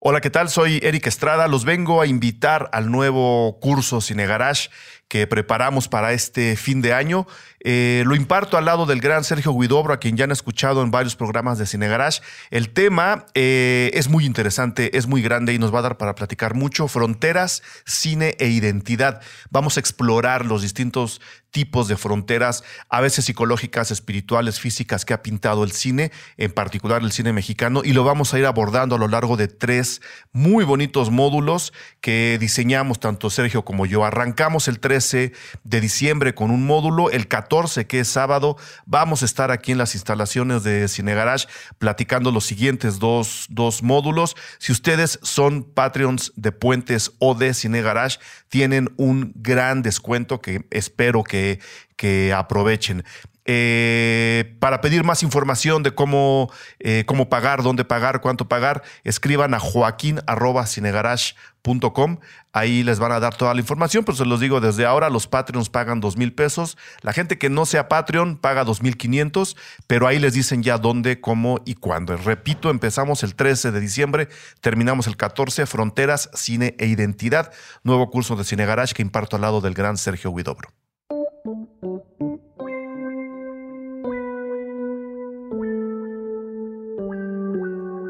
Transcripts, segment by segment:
Hola, ¿qué tal? Soy Eric Estrada. Los vengo a invitar al nuevo curso Cine Garage que preparamos para este fin de año. Eh, lo imparto al lado del gran Sergio Guidobro, a quien ya han escuchado en varios programas de Cine Garage. El tema eh, es muy interesante, es muy grande y nos va a dar para platicar mucho. Fronteras, cine e identidad. Vamos a explorar los distintos tipos de fronteras, a veces psicológicas, espirituales, físicas, que ha pintado el cine, en particular el cine mexicano, y lo vamos a ir abordando a lo largo de tres muy bonitos módulos que diseñamos tanto Sergio como yo. Arrancamos el 13 de diciembre con un módulo, el 14 que es sábado, vamos a estar aquí en las instalaciones de Cine Garage platicando los siguientes dos, dos módulos. Si ustedes son Patreons de Puentes o de Cine Garage, tienen un gran descuento que espero que que, aprovechen. Eh, para pedir más información de cómo, eh, cómo pagar, dónde pagar, cuánto pagar, escriban a joaquín.cinegarage.com. Ahí les van a dar toda la información, pero se los digo desde ahora, los Patreons pagan dos mil pesos. La gente que no sea Patreon paga dos mil quinientos, pero ahí les dicen ya dónde, cómo y cuándo. Repito, empezamos el 13 de diciembre, terminamos el 14, Fronteras, Cine e Identidad, nuevo curso de Cine Garage que imparto al lado del gran Sergio Huidobro.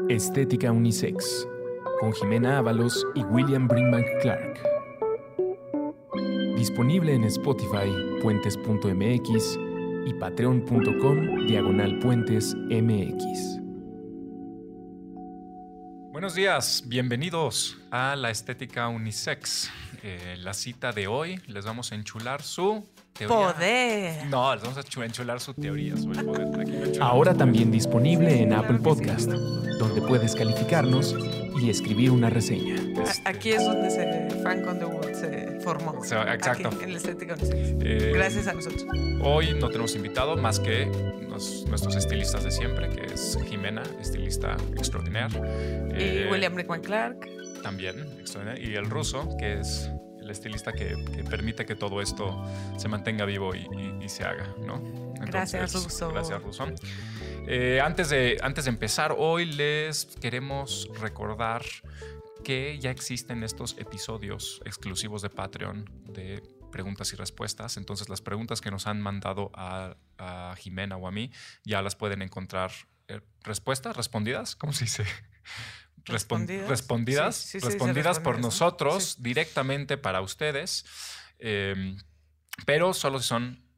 Estética Unisex, con Jimena Ábalos y William Brinkman Clark. Disponible en Spotify, puentes.mx y patreon.com diagonal puentes mx. Buenos días, bienvenidos a la Estética Unisex. Eh, la cita de hoy les vamos a enchular su Poder. No, les vamos a enchular su teoría sobre el poder. Ahora también disponible en Apple Podcast, donde puedes calificarnos y escribir una reseña. Este, aquí es donde se, Frank Underwood se formó. exacto. en la estética eh, Gracias a nosotros. Hoy no tenemos invitado más que nuestros estilistas de siempre, que es Jimena, estilista extraordinaria. y eh, William Rickman Clark. También, extraordinario. Y el ruso, que es estilista que, permite que todo esto se mantenga vivo y, se haga, ¿no? gracias, Russo. Gracias, Russo. Eh, antes, de, antes de empezar, hoy les queremos recordar que ya existen estos episodios exclusivos de Patreon de preguntas y respuestas. Entonces, las preguntas que nos han mandado a, Jimena o a mí ya las pueden encontrar. Eh, ¿Respuestas? ¿Respondidas? ¿Cómo se dice? Respondidas, respondidas, por nosotros directamente para ustedes, em, pero solo si son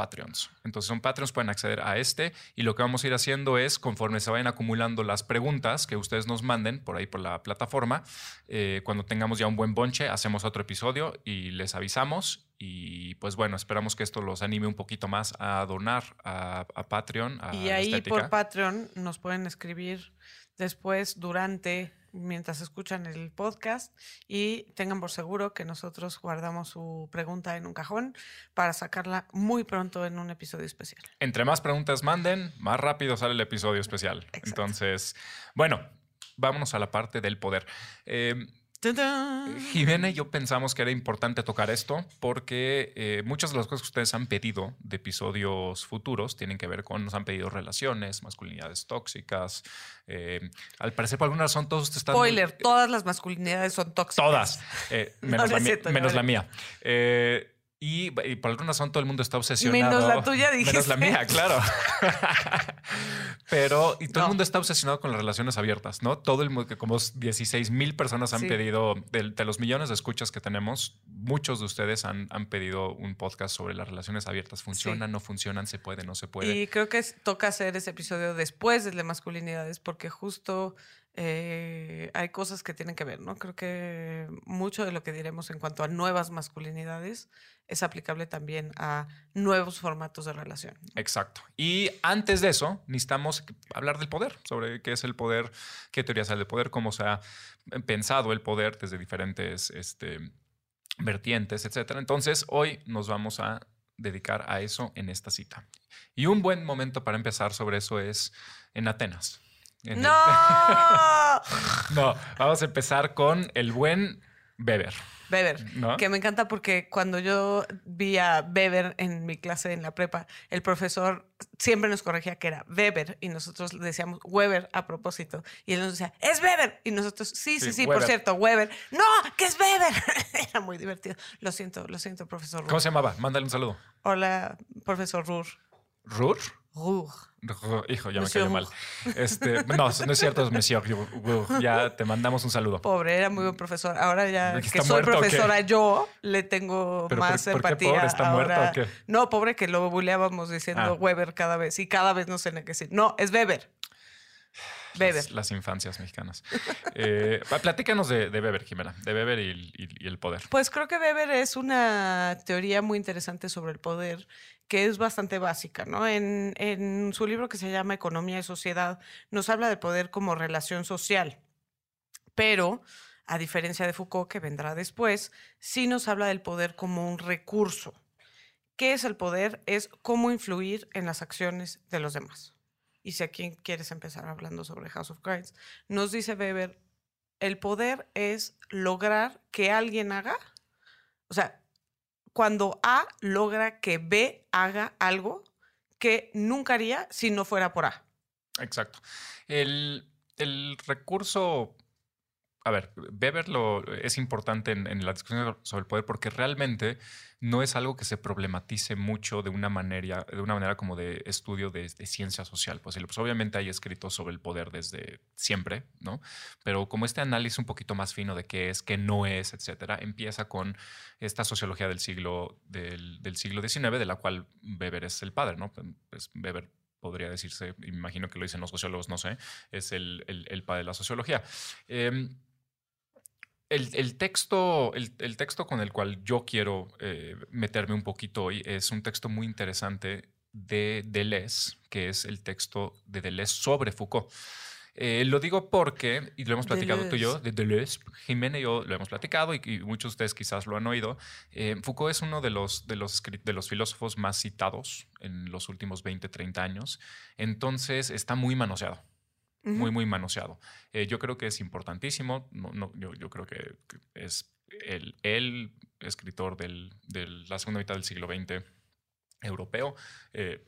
Patreons. Entonces son Patreons, pueden acceder a este y lo que vamos a ir haciendo es, conforme se vayan acumulando las preguntas que ustedes nos manden por ahí por la plataforma, eh, cuando tengamos ya un buen bonche, hacemos otro episodio y les avisamos y pues bueno, esperamos que esto los anime un poquito más a donar a, Patreon. y ahí por Patreon nos pueden escribir después, durante, mientras escuchan el podcast y tengan por seguro que nosotros guardamos su pregunta en un cajón para sacarla muy pronto en un episodio especial. Entre más preguntas manden, más rápido sale el episodio especial. Entonces, bueno, vámonos a la parte del poder. Eh, Jimena y yo pensamos que era importante tocar esto porque eh, muchas de las cosas que ustedes han pedido de episodios futuros tienen que ver con, nos han pedido relaciones, masculinidades tóxicas. Eh, al parecer, por alguna razón, todos están. Spoiler, todas las masculinidades son tóxicas. Todas, eh, menos, la, menos la mía. Y, por alguna razón todo el mundo está obsesionado. Menos la tuya, dijiste. Menos la mía, claro. Pero, y todo el mundo está obsesionado con las relaciones abiertas, ¿no? Todo el mundo, que como 16 mil personas han pedido, de, los millones de escuchas que tenemos, muchos de ustedes han, han pedido un podcast sobre las relaciones abiertas. ¿Funcionan, no funcionan? ¿Se puede, no se puede? Y creo que toca hacer ese episodio después de masculinidades, porque justo eh, hay cosas que tienen que ver, ¿no? Creo que mucho de lo que diremos en cuanto a nuevas masculinidades es aplicable también a nuevos formatos de relación. Exacto. Y antes de eso, necesitamos hablar del poder, sobre qué es el poder, qué teorías hay del poder, cómo se ha pensado el poder desde diferentes este, vertientes, etc. Entonces, hoy nos vamos a dedicar a eso en esta cita. Y un buen momento para empezar sobre eso es en Atenas. ¡No! no, vamos a empezar con el buen Weber. Weber. ¿No? Que me encanta porque cuando yo vi a Weber en mi clase en la prepa, el profesor siempre nos corregía que era Weber y nosotros le decíamos Weber a propósito. Y él nos decía, es Weber. Y nosotros, sí, sí, Sí, sí, por cierto, Weber. No, que es Weber. era muy divertido. Lo siento, lo siento, profesor ¿Cómo Ruhr. se llamaba? Mándale un saludo. Hola, profesor Ruhr. ¿Rur? Rur, Hijo, ya me cayó mal. Este, no, no es cierto, es Monsieur. Ya te mandamos un saludo. Pobre, era muy buen profesor. Ahora ya ¿Que soy muerto profesora yo, le tengo ¿Pero más por- por qué empatía. pobre? ¿Está muerto ahora. o qué? No, pobre que lo buleábamos diciendo Ah. Weber cada vez y cada vez no sé ni qué decir. No, es Weber. Weber. Las, las infancias mexicanas. Eh, platícanos de, de Weber, Jimena. De Weber y, el- y- y el poder. Pues creo que Weber es una teoría muy interesante sobre el poder que es bastante básica, ¿no? En, en su libro que se llama Economía y Sociedad, nos habla del poder como relación social, pero a diferencia de Foucault, que vendrá después, sí nos habla del poder como un recurso. ¿Qué es el poder? Es cómo influir en las acciones de los demás. Y si aquí quieres empezar hablando sobre House of Cards, nos dice Weber, el poder es lograr que alguien haga, o sea, cuando A logra que B haga algo que nunca haría si no fuera por A. Exacto. El, el recurso. A ver, Weber lo, es importante en, la discusión sobre el poder porque realmente no es algo que se problematice mucho de una manera, de una manera como de estudio de, ciencia social. Pues, pues, obviamente hay escritos sobre el poder desde siempre, ¿no? Pero como este análisis un poquito más fino de qué es, qué no es, etcétera, empieza con esta sociología del siglo, del, siglo XIX, de la cual Weber es el padre, ¿no? Pues Weber podría decirse, imagino que lo dicen los sociólogos, no sé, es el, padre de la sociología. Eh, el, el, texto, el, el, texto con el cual yo quiero eh, meterme un poquito hoy es un texto muy interesante de Deleuze, que es el texto de Deleuze sobre Foucault. Eh, lo digo porque, y lo hemos platicado Deleuze. tú y yo, de Deleuze, Jimena y yo lo hemos platicado y, y muchos de ustedes quizás lo han oído. Eh, Foucault es uno de los, de, los, de los filósofos más citados en los últimos 20, 30 años. Entonces está muy manoseado muy, muy manoseado. Eh, yo creo que es importantísimo. No, no, yo, yo, creo que es el, el escritor de del, la segunda mitad del siglo XX europeo. Eh,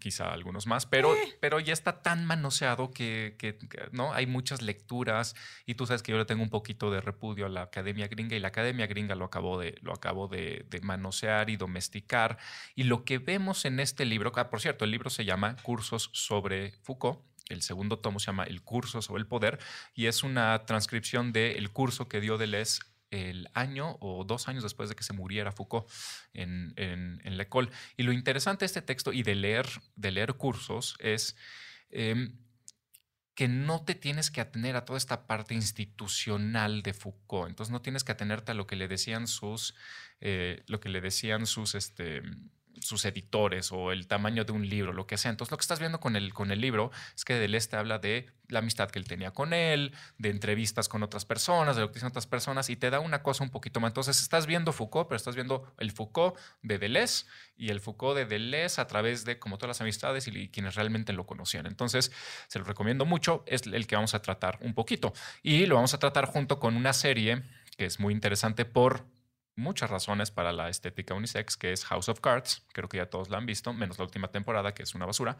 quizá algunos más, pero, Eh. pero ya está tan manoseado que, que, que, no hay muchas lecturas y tú sabes que yo le tengo un poquito de repudio a la academia gringa y la academia gringa lo acabó de, lo acabó de, de manosear y domesticar y lo que vemos en este libro, ah, por cierto, el libro se llama Cursos sobre Foucault el segundo tomo se llama El curso sobre el poder y es una transcripción del curso que dio Deleuze el año o dos años después de que se muriera Foucault en, en, en. Y lo interesante de este texto y de leer, de leer cursos es eh, que no te tienes que atener a toda esta parte institucional de Foucault. Entonces no tienes que atenerte a lo que le decían sus, eh, lo que le decían sus, este, sus editores o el tamaño de un libro, lo que sea. Entonces, lo que estás viendo con el, con el libro es que Deleuze te habla de la amistad que él tenía con él, de entrevistas con otras personas, de lo que dicen otras personas, y te da una cosa un poquito más. Entonces, estás viendo Foucault, pero estás viendo el Foucault de Deleuze y el Foucault de Deleuze a través de como todas las amistades y, y quienes realmente lo conocían. Entonces, se lo recomiendo mucho, es el que vamos a tratar un poquito. Y lo vamos a tratar junto con una serie que es muy interesante por muchas razones para la estética unisex, que es House of Cards. Creo que ya todos la han visto, menos la última temporada, que es una basura,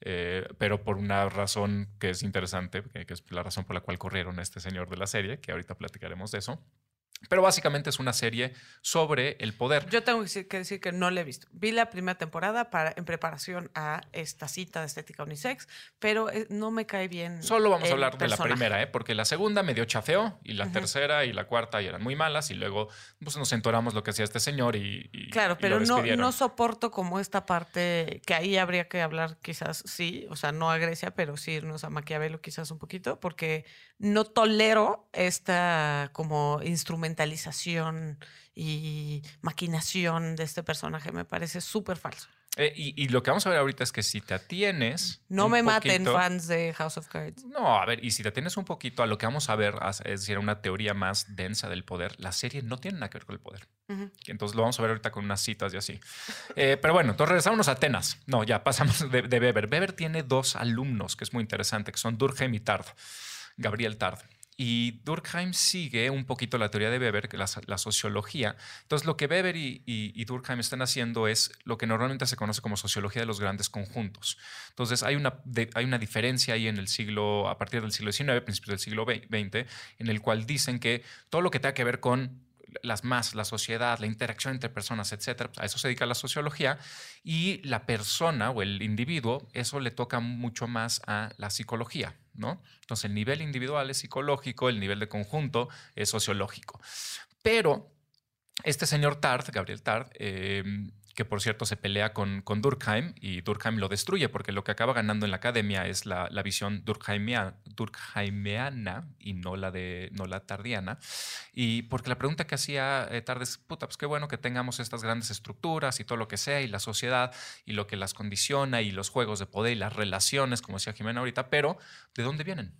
eh, pero por una razón que es interesante, que, es la razón por la cual corrieron este señor de la serie, que ahorita platicaremos de eso. Pero básicamente es una serie sobre el poder. Yo tengo que decir, que decir, que no la he visto. Vi la primera temporada para, en preparación a esta cita de estética unisex, pero eh, no me cae bien. Solo vamos a hablar personaje. de la primera, ¿eh? porque la segunda me dio chafeo y la uh -huh. tercera y la cuarta ya eran muy malas y luego pues, nos entoramos lo que hacía este señor y. y claro, y pero no, no soporto como esta parte que ahí habría que hablar, quizás sí, o sea, no a Grecia, pero sí irnos a Maquiavelo quizás un poquito, porque no tolero esta como instrumentalización y maquinación de este personaje. Me parece súper falso. Eh, y, y, lo que vamos a ver ahorita es que si te atienes. No me maten fans de House of Cards. No, a ver, y si te atienes un poquito a lo que vamos a ver, es decir, una teoría más densa del poder, la serie no tiene nada que ver con el poder. Uh -huh. Entonces lo vamos a ver ahorita con unas citas y así. Eh, pero bueno, entonces regresamos a Atenas. No, ya pasamos de, de Weber. Weber tiene dos alumnos, que es muy interesante, que son Durkheim y Tard, Gabriel Tard. Y Durkheim sigue un poquito la teoría de Weber, la, la sociología. Entonces, lo que Weber y, y, Durkheim están haciendo es lo que normalmente se conoce como sociología de los grandes conjuntos. Entonces, hay una, hay una diferencia ahí en el siglo, a partir del siglo XIX, principios del siglo XX, en el cual dicen que todo lo que tenga que ver con las más, la sociedad, la interacción entre personas, etcétera. A eso se dedica la sociología y la persona o el individuo, eso le toca mucho más a la psicología, ¿no? Entonces, el nivel individual es psicológico, el nivel de conjunto es sociológico. Pero este señor Tart, Gabriel Tart, eh, que por cierto se pelea con, Durkheim y Durkheim lo destruye porque lo que acaba ganando en la academia es la, visión durkheimiana, y no la, de, no la tardiana. Y porque la pregunta que hacía eh, Tarde es, puta, pues qué bueno que tengamos estas grandes estructuras y todo lo que sea y la sociedad y lo que las condiciona y los juegos de poder y las relaciones, como decía Jimena ahorita, pero ¿de dónde vienen?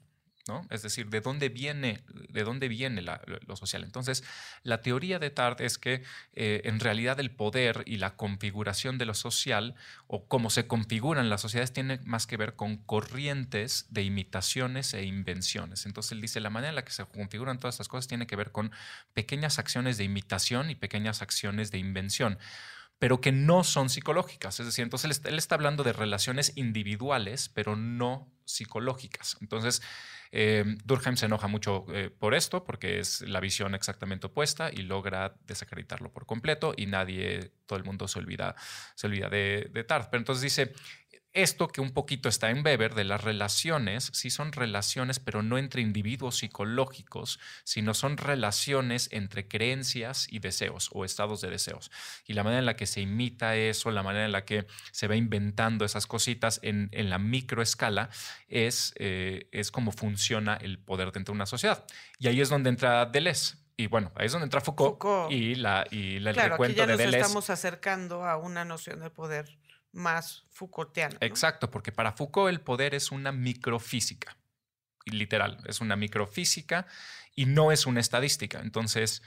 Es decir, ¿de dónde viene, de dónde viene lo social? Entonces, la teoría de Tart es que eh, en realidad el poder y la configuración de lo social o cómo se configuran las sociedades tiene más que ver con corrientes de imitaciones e invenciones. Entonces, él dice, la manera en la que se configuran todas estas cosas tiene que ver con pequeñas acciones de imitación y pequeñas acciones de invención pero que no son psicológicas. Es decir, entonces él está hablando de relaciones individuales, pero no psicológicas. Entonces, eh, Durkheim se enoja mucho eh, por esto, porque es la visión exactamente opuesta y logra desacreditarlo por completo y nadie, todo el mundo se olvida, se olvida de, de. Pero entonces dice, esto que un poquito está en Weber de las relaciones, sí son relaciones, pero no entre individuos psicológicos, sino son relaciones entre creencias y deseos o estados de deseos. Y la manera en la que se imita eso, la manera en la que se va inventando esas cositas en, la microescala, es, eh, es cómo funciona el poder dentro de una sociedad. Y ahí es donde entra Deleuze. Y bueno, ahí es donde entra Foucault, y, la, y el recuento aquí ya nos estamos acercando a una noción de poder más Foucaultiana. Exacto, porque para Foucault el poder es una microfísica, literal, es una microfísica y no es una estadística. Entonces,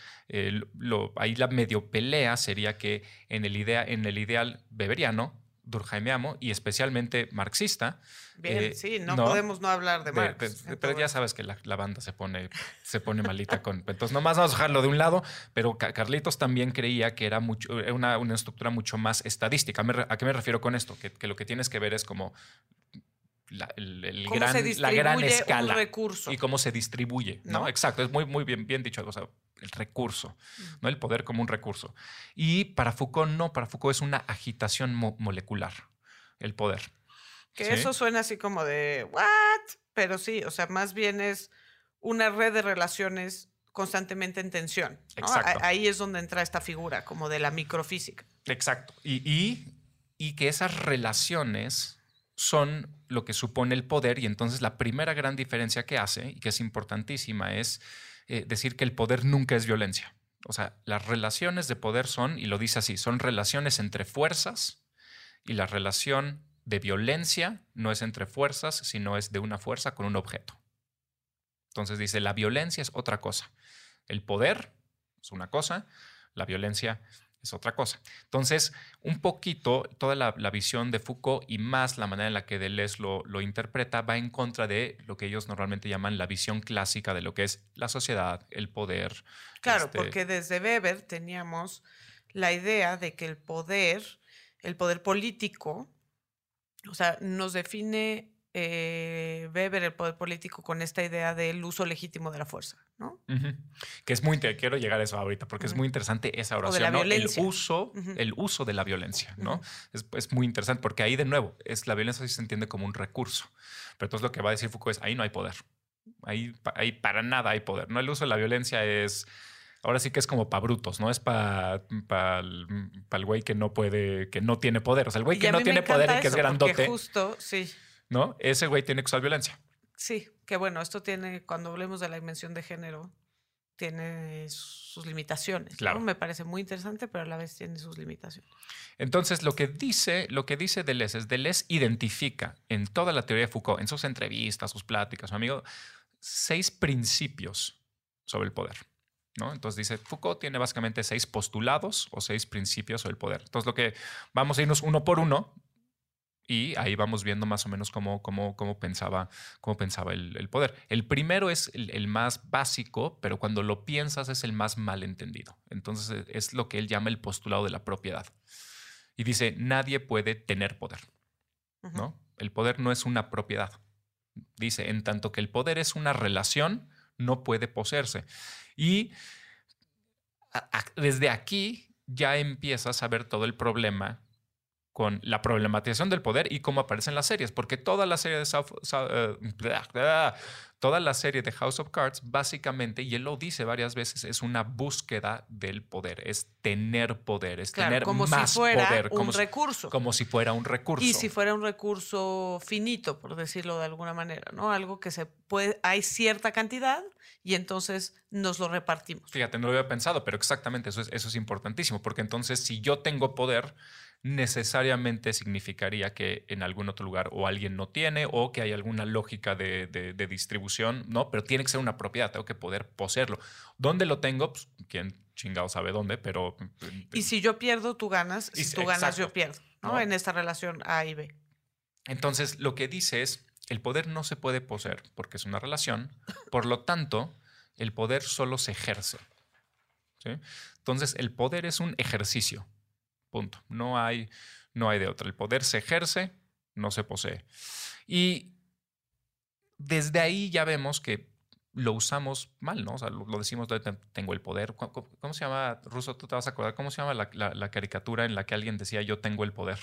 ahí la medio pelea sería que en el, idea, en el ideal beberiano, durkheimiano y especialmente marxista. Bien, eh, sí, no, podemos no hablar de Marx. pero ya sabes que la, banda se pone, se pone malita con. Entonces, nomás vamos a dejarlo de un lado, pero Carlitos también creía que era mucho, una, una estructura mucho más estadística. ¿A qué me refiero con esto? Que, que lo que tienes que ver es como la, el, gran, la gran escala recurso. y cómo se distribuye, ¿no? Exacto, es muy, muy bien, bien dicho, o sea, el recurso, ¿no? El poder como un recurso. Y para Foucault no, para Foucault es una agitación molecular, el poder. Que eso suena así como de, ¿what? Pero sí, o sea, más bien es una red de relaciones constantemente en tensión. Exacto. Ahí es donde entra esta figura, como de la microfísica. Exacto. Y, y, y que esas relaciones son lo que supone el poder y entonces la primera gran diferencia que hace y que es importantísima es eh, decir que el poder nunca es violencia. O sea, las relaciones de poder son, y lo dice así, son relaciones entre fuerzas y la relación de violencia no es entre fuerzas, sino es de una fuerza con un objeto. Entonces dice, la violencia es otra cosa. El poder es una cosa, la violencia es otra cosa. Entonces, un poquito toda la, visión de Foucault y más la manera en la que Deleuze lo, lo, interpreta va en contra de lo que ellos normalmente llaman la visión clásica de lo que es la sociedad, el poder. Claro, este porque desde Weber teníamos la idea de que el poder, el poder político, o sea, nos define eh, Weber el poder político con esta idea del uso legítimo de la fuerza, ¿no? Que es muy quiero llegar a eso ahorita porque es muy interesante esa oración, ¿no? El uso, el uso de la violencia, ¿no? es, muy interesante porque ahí de nuevo es la violencia se entiende como un recurso, pero entonces lo que va a decir Foucault es ahí no hay poder, ahí, ahí para nada hay poder, no el uso de la violencia es ahora sí que es como para brutos, ¿no? Es para pa el güey que no puede, que no tiene poder. O sea, el güey que no tiene poder y que es grandote. Justo, sí. ¿No? Ese güey tiene que usar violencia. Sí, que bueno, esto tiene, cuando hablemos de la dimensión de género, tiene sus limitaciones. Claro. Me parece muy interesante, pero a la vez tiene sus limitaciones. Entonces, lo que dice, lo que dice Deleuze es Deleuze identifica en toda la teoría de Foucault, en sus entrevistas, sus pláticas, su amigo, seis principios sobre el poder. ¿no? Entonces dice, Foucault tiene básicamente seis postulados o seis principios sobre el poder. Entonces, lo que vamos a irnos uno por uno Y ahí vamos viendo más o menos cómo, cómo, cómo pensaba, cómo pensaba el, el poder. El primero es el, el, más básico, pero cuando lo piensas es el más malentendido. Entonces es lo que él llama el postulado de la propiedad. Y dice, nadie puede tener poder. Uh -huh. ¿no? El poder no es una propiedad. Dice, en tanto que el poder es una relación, no puede poseerse. Y a, a, desde aquí ya empiezas a ver todo el problema con la problematización del poder y cómo aparece en las series, porque toda la serie de South, South, uh, blah, blah, toda la serie de House of Cards básicamente y él lo dice varias veces es una búsqueda del poder, es tener poder, es claro, tener como más si fuera poder, un como recurso, si, como si fuera un recurso. Y si fuera un recurso finito, por decirlo de alguna manera, no algo que se puede, hay cierta cantidad y entonces nos lo repartimos. Fíjate, no lo había pensado, pero exactamente eso es, eso es importantísimo, porque entonces si yo tengo poder necesariamente significaría que en algún otro lugar o alguien no tiene o que hay alguna lógica de, de, de, distribución, ¿no? Pero tiene que ser una propiedad, tengo que poder poseerlo. ¿Dónde lo tengo? Pues, quién chingado sabe dónde, pero... Y si yo pierdo, tú ganas. Si tú ganas, yo pierdo, ¿no? ¿no? En esta relación A y B. Entonces, lo que dice es, el poder no se puede poseer porque es una relación, por lo tanto, el poder solo se ejerce. ¿sí? Entonces, el poder es un ejercicio. Punto. No hay, no hay de otra. El poder se ejerce, no se posee. Y desde ahí ya vemos que lo usamos mal, ¿no? O sea, lo, decimos, tengo el poder. ¿Cómo, ¿Cómo, se llama, Ruso? ¿Tú te vas a acordar? ¿Cómo se llama la, la, la caricatura en la que alguien decía yo tengo el poder?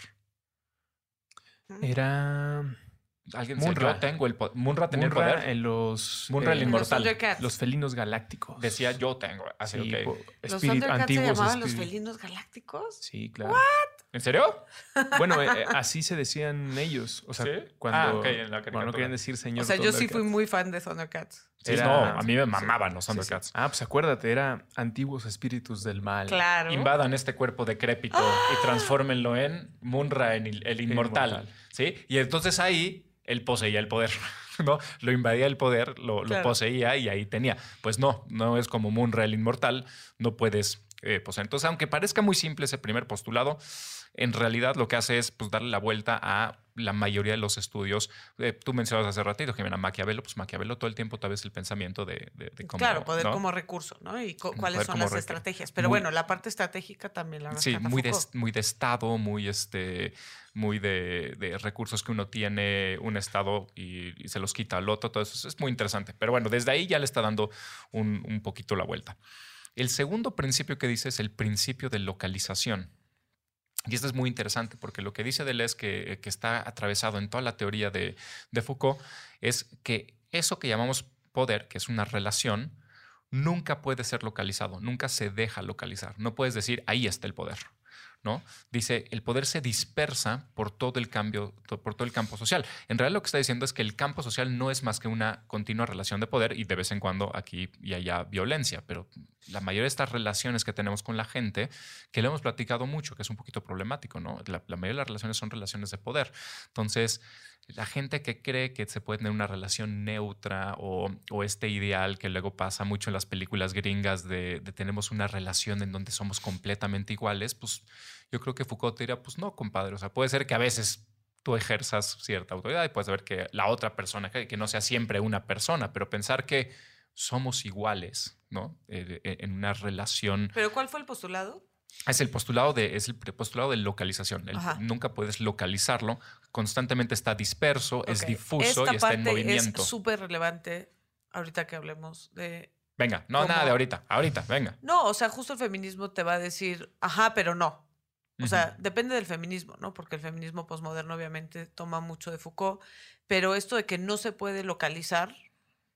Era... Alguien Munra. Decía, yo tengo el poder. Munra tenía Munra el poder. En los. Munra el eh, inmortal. Los, los, felinos galácticos. Decía yo tengo. Así, sí, okay. ¿Los Thundercats se llamaban los felinos galácticos? Sí, claro. ¿What? ¿En serio? Bueno, eh, así se decían ellos. O sea, ¿Sí? cuando, ah, okay, en la cuando no querían decir señor. O sea, yo sí fui muy fan de Thundercats. Sí, era, no, a mí me mamaban sí, los Thundercats. Sí, ah, pues acuérdate, era antiguos espíritus del mal. Claro. Invadan este cuerpo decrépito ¡Ah! y transfórmenlo en Munra, en el, el inmortal. inmortal. ¿Sí? Y entonces ahí él poseía el poder, ¿no? Lo invadía el poder, lo, claro. lo, poseía y ahí tenía. Pues no, no es como Munra inmortal, no puedes eh, poseer. Entonces, aunque parezca muy simple ese primer postulado, en realidad lo que hace es pues, darle la vuelta a la mayoría de los estudios. Eh, tú mencionabas hace ratito, Jimena, Maquiavelo, pues Maquiavelo todo el tiempo tal vez el pensamiento de, de, de cómo... Claro, poder ¿no? como recurso, ¿no? Y cuáles son las estrategias. Pero muy, bueno, la parte estratégica también la Sí, muy de, muy de Estado, muy, este, muy de, de, recursos que uno tiene, un Estado y, y, se los quita al otro, todo eso es muy interesante. Pero bueno, desde ahí ya le está dando un, un poquito la vuelta. El segundo principio que dice es el principio de localización. Y esto es muy interesante porque lo que dice Deleuze, que, está atravesado en toda la teoría de, Foucault, es que eso que llamamos poder, que es una relación, nunca puede ser localizado, nunca se deja localizar. No puedes decir, ahí está el poder. ¿No? Dice, el poder se dispersa por todo el cambio, por todo el campo social. En realidad lo que está diciendo es que el campo social no es más que una continua relación de poder y de vez en cuando aquí y allá violencia, pero la mayoría de estas relaciones que tenemos con la gente, que lo hemos platicado mucho, que es un poquito problemático, ¿no? La, la mayoría de las relaciones son relaciones de poder. Entonces, la gente que cree que se puede tener una relación neutra o, este ideal que luego pasa mucho en las películas gringas de, de, tenemos una relación en donde somos completamente iguales, pues yo creo que Foucault diría, pues no, compadre, o sea, puede ser que a veces tú ejerzas cierta autoridad y puedes ver que la otra persona, que, no sea siempre una persona, pero pensar que somos iguales, ¿no? Eh, en una relación. ¿Pero cuál fue el postulado? Es el postulado de, es el postulado de localización. El, nunca puedes localizarlo. Constantemente está disperso, okay. es difuso Esta y está en movimiento. Es súper relevante ahorita que hablemos de. Venga, no, cómo... nada de ahorita, ahorita, venga. No, o sea, justo el feminismo te va a decir, ajá, pero no. O uh -huh. sea, depende del feminismo, ¿no? Porque el feminismo posmoderno obviamente toma mucho de Foucault, pero esto de que no se puede localizar,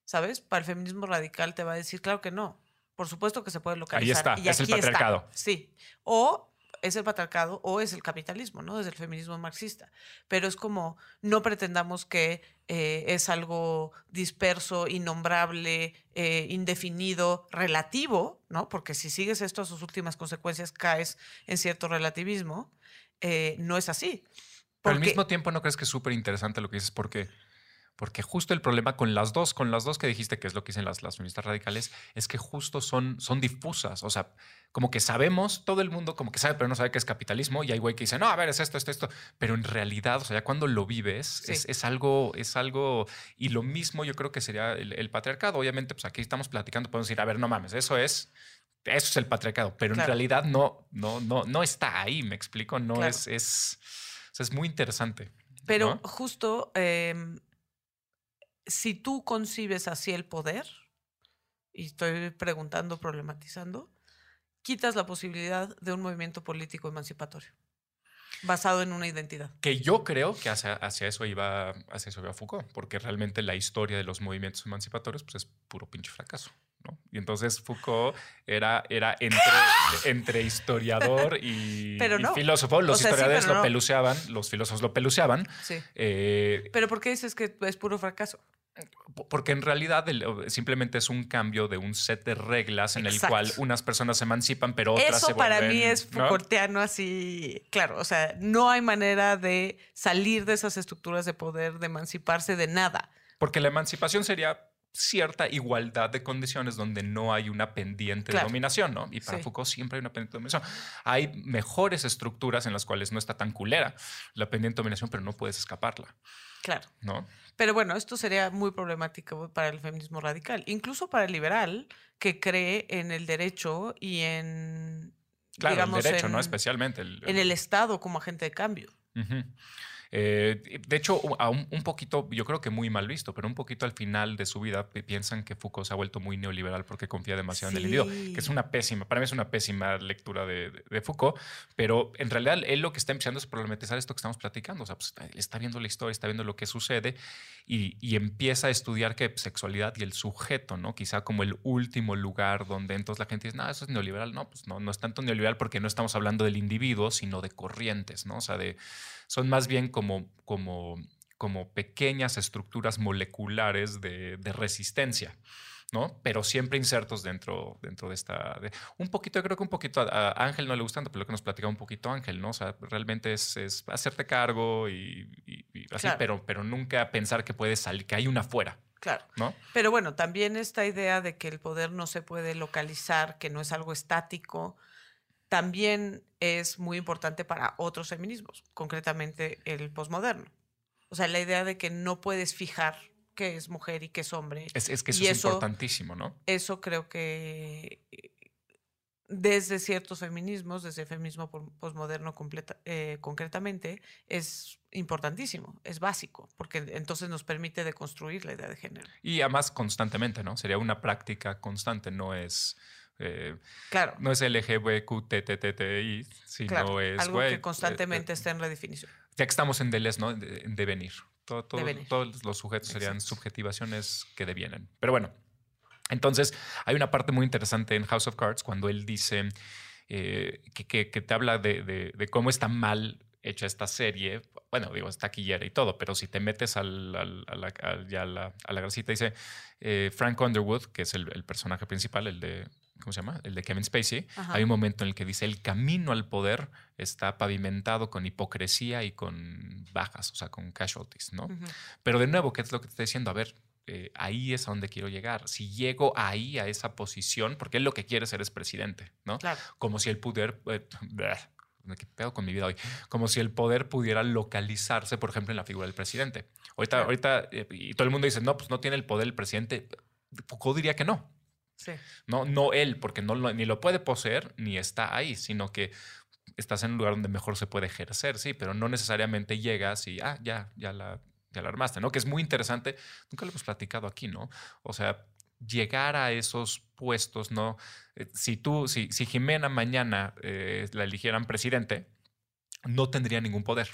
¿sabes? Para el feminismo radical te va a decir, claro que no. Por supuesto que se puede localizar. Ahí está, y es el patriarcado. Está. Sí. O es el patriarcado o es el capitalismo, ¿no? Desde el feminismo marxista. Pero es como, no pretendamos que eh, es algo disperso, innombrable, eh, indefinido, relativo, ¿no? Porque si sigues esto a sus últimas consecuencias, caes en cierto relativismo. Eh, no es así. Pero al mismo tiempo, ¿no crees que es súper interesante lo que dices? Porque Porque justo el problema con las dos, con las dos que dijiste, que es lo que dicen las, las feministas radicales, es que justo son, son difusas. O sea, como que sabemos, todo el mundo como que sabe, pero no sabe qué es capitalismo. Y hay güey que dice, no, a ver, es esto, esto, esto. Pero en realidad, o sea, ya cuando lo vives, es, es, algo, es algo. Y lo mismo yo creo que sería el, patriarcado. Obviamente, pues aquí estamos platicando, podemos decir, a ver, no mames, eso es. Eso es el patriarcado, pero en realidad no, no, no, no está ahí, me explico, no es, es, es muy interesante. Pero justo em, si tú concibes así el poder, y estoy preguntando, problematizando, quitas la posibilidad de un movimiento político emancipatorio basado en una identidad. Que yo creo que hacia, eso iba hacia eso iba Foucault, porque realmente la historia de los movimientos emancipatorios pues, es puro pinche fracaso. ¿No? Y entonces Foucault era, era entre, entre historiador y, filósofo. Los historiadores lo peluceaban, los filósofos lo peluceaban. Sí. Eh, pero ¿por qué dices que es puro fracaso? Porque en realidad simplemente es un cambio de un set de reglas en el cual unas personas se emancipan, pero otras Eso se para mí es Foucaultiano así, claro, o sea, no hay manera de salir de esas estructuras de poder, de emanciparse de nada. Porque la emancipación sería cierta igualdad de condiciones donde no hay una pendiente de dominación, ¿no? Y para Foucault siempre hay una pendiente de dominación. Hay mejores estructuras en las cuales no está tan culera la pendiente de dominación, pero no puedes escaparla. Claro. ¿No? Pero bueno, esto sería muy problemático para el feminismo radical, incluso para el liberal que cree en el derecho y en. Claro, el derecho, ¿no? Especialmente. En el Estado como agente de cambio. Eh, de hecho, un, un, poquito, yo creo que muy mal visto, pero un poquito al final de su vida piensan que Foucault se ha vuelto muy neoliberal porque confía demasiado en el individuo, que es una pésima, para mí es una pésima lectura de, de, Foucault, pero en realidad él lo que está empezando es problematizar esto que estamos platicando, o sea, pues, está viendo la historia, está viendo lo que sucede y, y empieza a estudiar que sexualidad y el sujeto, ¿no? Quizá como el último lugar donde entonces la gente dice, no, eso es neoliberal, no, pues no, no es tanto neoliberal porque no estamos hablando del individuo, sino de corrientes, ¿no? O sea, de son más bien como, como, como pequeñas estructuras moleculares de, resistencia. ¿no? Pero siempre insertos dentro, dentro de esta. un poquito, yo creo que un poquito a, Ángel no le gusta tanto, pero lo que nos platicaba un poquito Ángel, ¿no? O sea, realmente es, es hacerte cargo y, así, pero, pero nunca pensar que puedes salir, que hay una afuera. Claro. ¿no? Pero bueno, también esta idea de que el poder no se puede localizar, que no es algo estático, también es muy importante para otros feminismos, concretamente el posmoderno. O sea, la idea de que no puedes fijar qué es mujer y qué es hombre. Es, que eso es importantísimo, ¿no? Eso creo que desde ciertos feminismos, desde el feminismo posmoderno eh, concretamente, es importantísimo, es básico, porque entonces nos permite deconstruir la idea de género. Y además constantemente, ¿no? Sería una práctica constante, no es eh, claro. No es LGBTQTTTI, sino es. Algo que constantemente eh, está en redefinición. Ya que estamos en Deleuze, ¿no? En devenir. Todos los sujetos serían subjetivaciones que devienen. Pero bueno, entonces hay una parte muy interesante en House of Cards cuando él dice eh, que, te habla de, cómo está mal hecha esta serie. Bueno, digo, está taquillera y todo, pero si te metes al, a, la, ya a, la, a la grasita, dice Frank Underwood, que es el, personaje principal, el de ¿cómo se llama? El de Kevin Spacey, hay un momento en el que dice, el camino al poder está pavimentado con hipocresía y con bajas, o sea, con casualties, ¿no? Pero de nuevo, ¿qué es lo que te estoy diciendo? A ver, eh, ahí es a donde quiero llegar. Si llego ahí, a esa posición, porque él lo que quiere ser es presidente, ¿no? Como si el poder... Eh, ¿Qué pedo con mi vida hoy? Como si el poder pudiera localizarse, por ejemplo, en la figura del presidente. Ahorita, ahorita eh, y todo el mundo dice, no, pues no tiene el poder el presidente. Foucault diría que no. No, no él, porque no ni lo puede poseer ni está ahí, sino que estás en un lugar donde mejor se puede ejercer, sí, pero no necesariamente llegas y, ah, ya, ya la, ya la armaste, ¿no? Que es muy interesante, nunca lo hemos platicado aquí, ¿no? O sea, llegar a esos puestos, ¿no? Eh, si tú, si, si Jimena mañana eh, la eligieran presidente, no tendría ningún poder.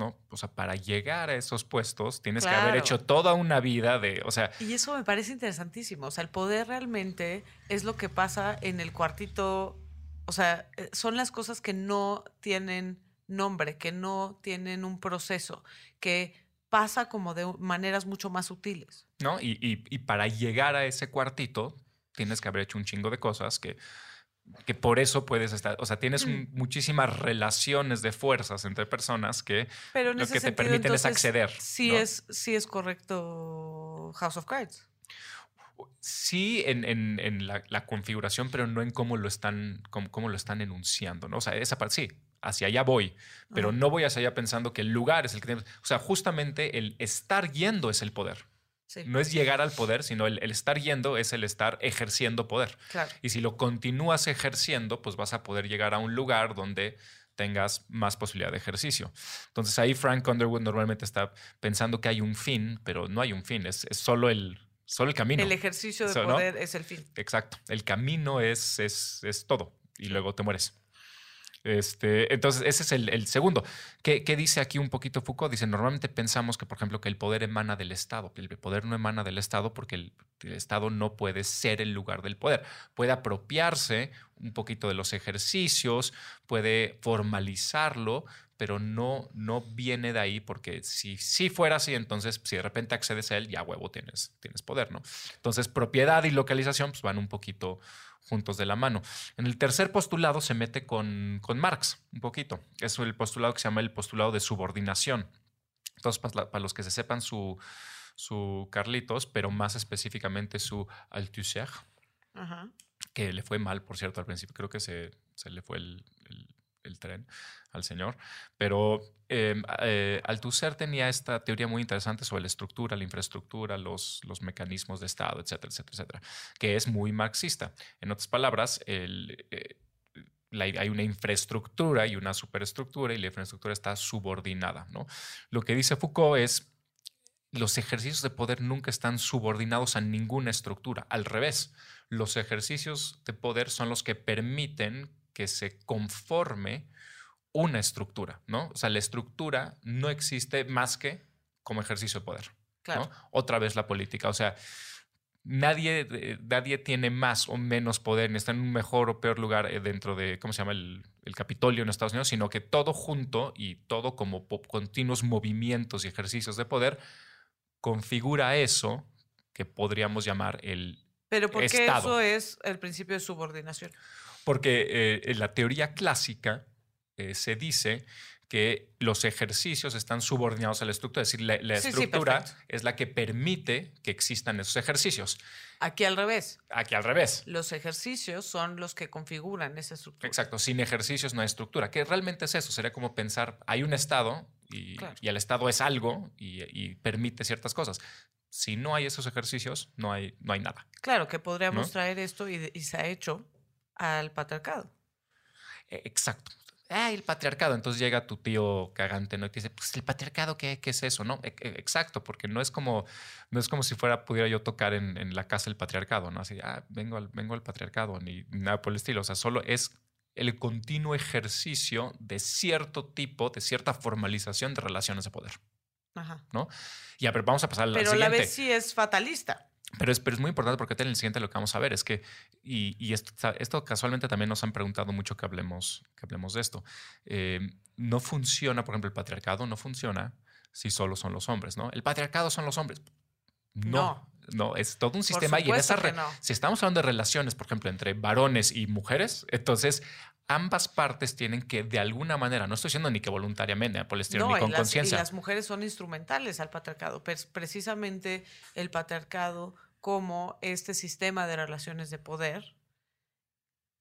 ¿No? O sea, para llegar a esos puestos tienes que haber hecho toda una vida de, o sea... Y eso me parece interesantísimo, o sea, el poder realmente es lo que pasa en el cuartito, o sea, eh, son las cosas que no tienen nombre, que no tienen un proceso, que pasa como de maneras mucho más sutiles. ¿No? Y, y para llegar a ese cuartito tienes que haber hecho un chingo de cosas que que por eso puedes estar, o sea, tienes Mm. muchísimas relaciones de fuerzas entre personas que Pero lo que te permiten es acceder. Sí, ¿no? es, sí es correcto House of Cards. Sí, en, en- en la, la configuración, pero no en cómo lo están, cómo, cómo lo están enunciando, ¿no? O sea, esa parte sí, hacia allá voy, pero no voy hacia allá pensando que el lugar es el que tiene. O sea, justamente el estar yendo es el poder. Sí, No es llegar al poder, sino el, el estar yendo es el estar ejerciendo poder. claro. Y si lo continúas ejerciendo, pues vas a poder llegar a un lugar donde tengas más posibilidad de ejercicio. Entonces ahí Frank Underwood normalmente está pensando que hay un fin, pero no hay un fin, es, es solo, el, solo el camino. El ejercicio de Eso, ¿no? poder es el fin. Exacto. El camino es, es, es todo y luego te mueres. Este, entonces, ese es el, segundo. ¿Qué, qué dice aquí un poquito Foucault? Dice, normalmente pensamos que, por ejemplo, que el poder emana del Estado. que El poder no emana del Estado porque el, el Estado no puede ser el lugar del poder. Puede apropiarse un poquito de los ejercicios, puede formalizarlo, pero no, no viene de ahí porque si, si fuera así, entonces si de repente accedes a él, ya huevo tienes, tienes poder, ¿no? Entonces, propiedad y localización pues, van un poquito juntos de la mano. En el tercer postulado se mete con, con Marx un poquito. Es el postulado que se llama el postulado de subordinación. Entonces, para, la- para los que se sepan su, su Carlitos, pero más específicamente su Althusser, que le fue mal, por cierto, al principio. Creo que se, se le fue el, el- el tren al señor. Pero eh, eh, Althusser tenía esta teoría muy interesante sobre la estructura, la infraestructura, los, los mecanismos de Estado, etcétera, etcétera, etcétera, que es muy marxista. En otras palabras, el, eh, hay una infraestructura y una superestructura y la infraestructura está subordinada. ¿no? Lo que dice Foucault es los ejercicios de poder nunca están subordinados a ninguna estructura. Al revés, los ejercicios de poder son los que permiten que se conforme una estructura, ¿no? O sea, la estructura no existe más que como ejercicio de poder. ¿no? Claro. Otra vez la política. O sea, nadie, eh, nadie tiene más o menos poder, ni está en un mejor o peor lugar eh, dentro de, ¿cómo se llama? El, el Capitolio en Estados Unidos, sino que todo junto y todo como continuos movimientos y ejercicios de poder configura eso que podríamos llamar el... Pero porque Estado. eso es el principio de subordinación. Porque eh, en la teoría clásica eh, se dice que los ejercicios están subordinados a la estructura, es decir, la, la Sí, sí, estructura perfecto. es la que permite que existan esos ejercicios. Aquí al revés. Aquí al revés. Los ejercicios son los que configuran esa estructura. Exacto, sin ejercicios no hay estructura. Que realmente es eso, sería como pensar, hay un Estado y, Claro. y el Estado es algo y, y permite ciertas cosas. Si no hay esos ejercicios, no hay, no hay nada. Claro que podríamos ¿No? traer esto y, y se ha hecho al patriarcado. Eh, Exacto. Ah, el patriarcado. Entonces llega tu tío cagante, ¿no? Y te dice, pues el patriarcado, ¿qué, qué es eso? No, E- e- exacto, porque no es como, no es como si fuera, pudiera yo tocar en, en la casa el patriarcado, ¿no? Así, ah, vengo al, vengo al patriarcado, ni nada por el estilo. O sea, solo es el continuo ejercicio de cierto tipo, de cierta formalización de relaciones de poder, Ajá. ¿no? Y a ver, vamos a pasar al Pero a la siguiente. vez sí es fatalista. Pero es, pero es muy importante porque en el siguiente lo que vamos a ver es que, y, y esto, esto casualmente también nos han preguntado mucho que hablemos, que hablemos de esto. Eh, no funciona, por ejemplo, el patriarcado no funciona si solo son los hombres, ¿no? El patriarcado son los hombres. No, no, es todo un sistema y en esa no. si estamos hablando de relaciones, por ejemplo, entre varones y mujeres, entonces ambas partes tienen que de alguna manera, no estoy diciendo ni que voluntariamente, por el estilo, No, ni con conciencia. las mujeres son instrumentales al patriarcado. Precisamente el patriarcado como este sistema de relaciones de poder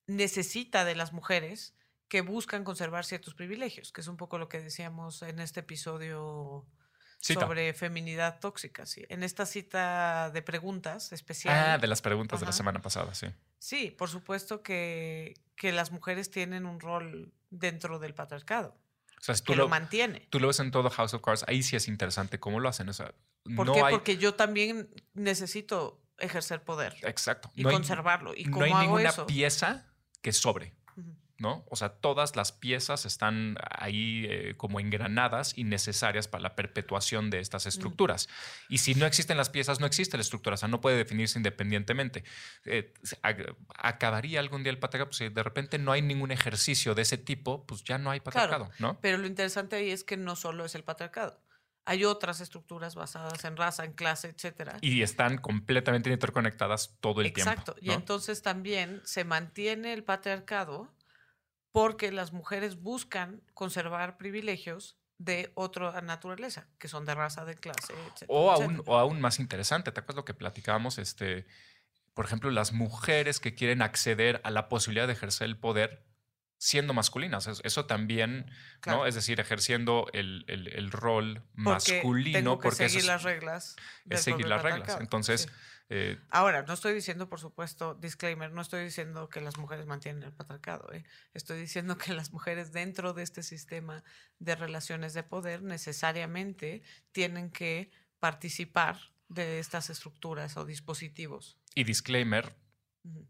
necesita de las mujeres que buscan conservar ciertos privilegios, que es un poco lo que decíamos en este episodio Cita. sobre feminidad tóxica. ¿sí? En esta cita de preguntas especial. Ah, de las preguntas de la semana pasada, sí. Sí, por supuesto que, que las mujeres tienen un rol dentro del patriarcado, O sea, si tú que lo, lo, mantiene. tú lo ves en todo House of Cards, ahí sí es interesante cómo lo hacen. O sea, ¿Por no qué? hay. Porque yo también necesito ejercer poder Exacto. y no hay- conservarlo. ¿Y no cómo hay hago ninguna eso? pieza que sobre, Ujú. ¿No? O sea, todas las piezas están ahí eh, como engranadas y necesarias para la perpetuación de estas estructuras. Y si no existen las piezas, no existe la estructura, o sea, no puede definirse independientemente. Eh, ¿Acabaría algún día el patriarcado? Pues si de repente no hay ningún ejercicio de ese tipo, pues ya no hay patriarcado, ¿no? Pero lo interesante ahí es que no solo es el patriarcado. hay otras estructuras basadas en raza, en clase, etcétera. Y están completamente interconectadas todo el tiempo. Exacto. Y entonces también se mantiene el patriarcado porque las mujeres buscan conservar privilegios de otra naturaleza, que son de raza, de clase, etcétera. O aún, o aún más interesante, ¿te acuerdas lo que platicábamos? Este, por ejemplo, las mujeres que quieren acceder a la posibilidad de ejercer el poder siendo masculinas. Eso, también, ¿no? Claro. Es decir, ejerciendo el, el- el rol Porque masculino. tengo que porque seguir es, las reglas. es seguir las reglas. Entonces, Sí. eh, Ahora, no estoy diciendo, por supuesto, disclaimer, no estoy diciendo que las mujeres mantienen el patriarcado. ¿eh? Estoy diciendo que las mujeres dentro de este sistema de relaciones de poder necesariamente tienen que participar de estas estructuras o dispositivos. y disclaimer, Ujú.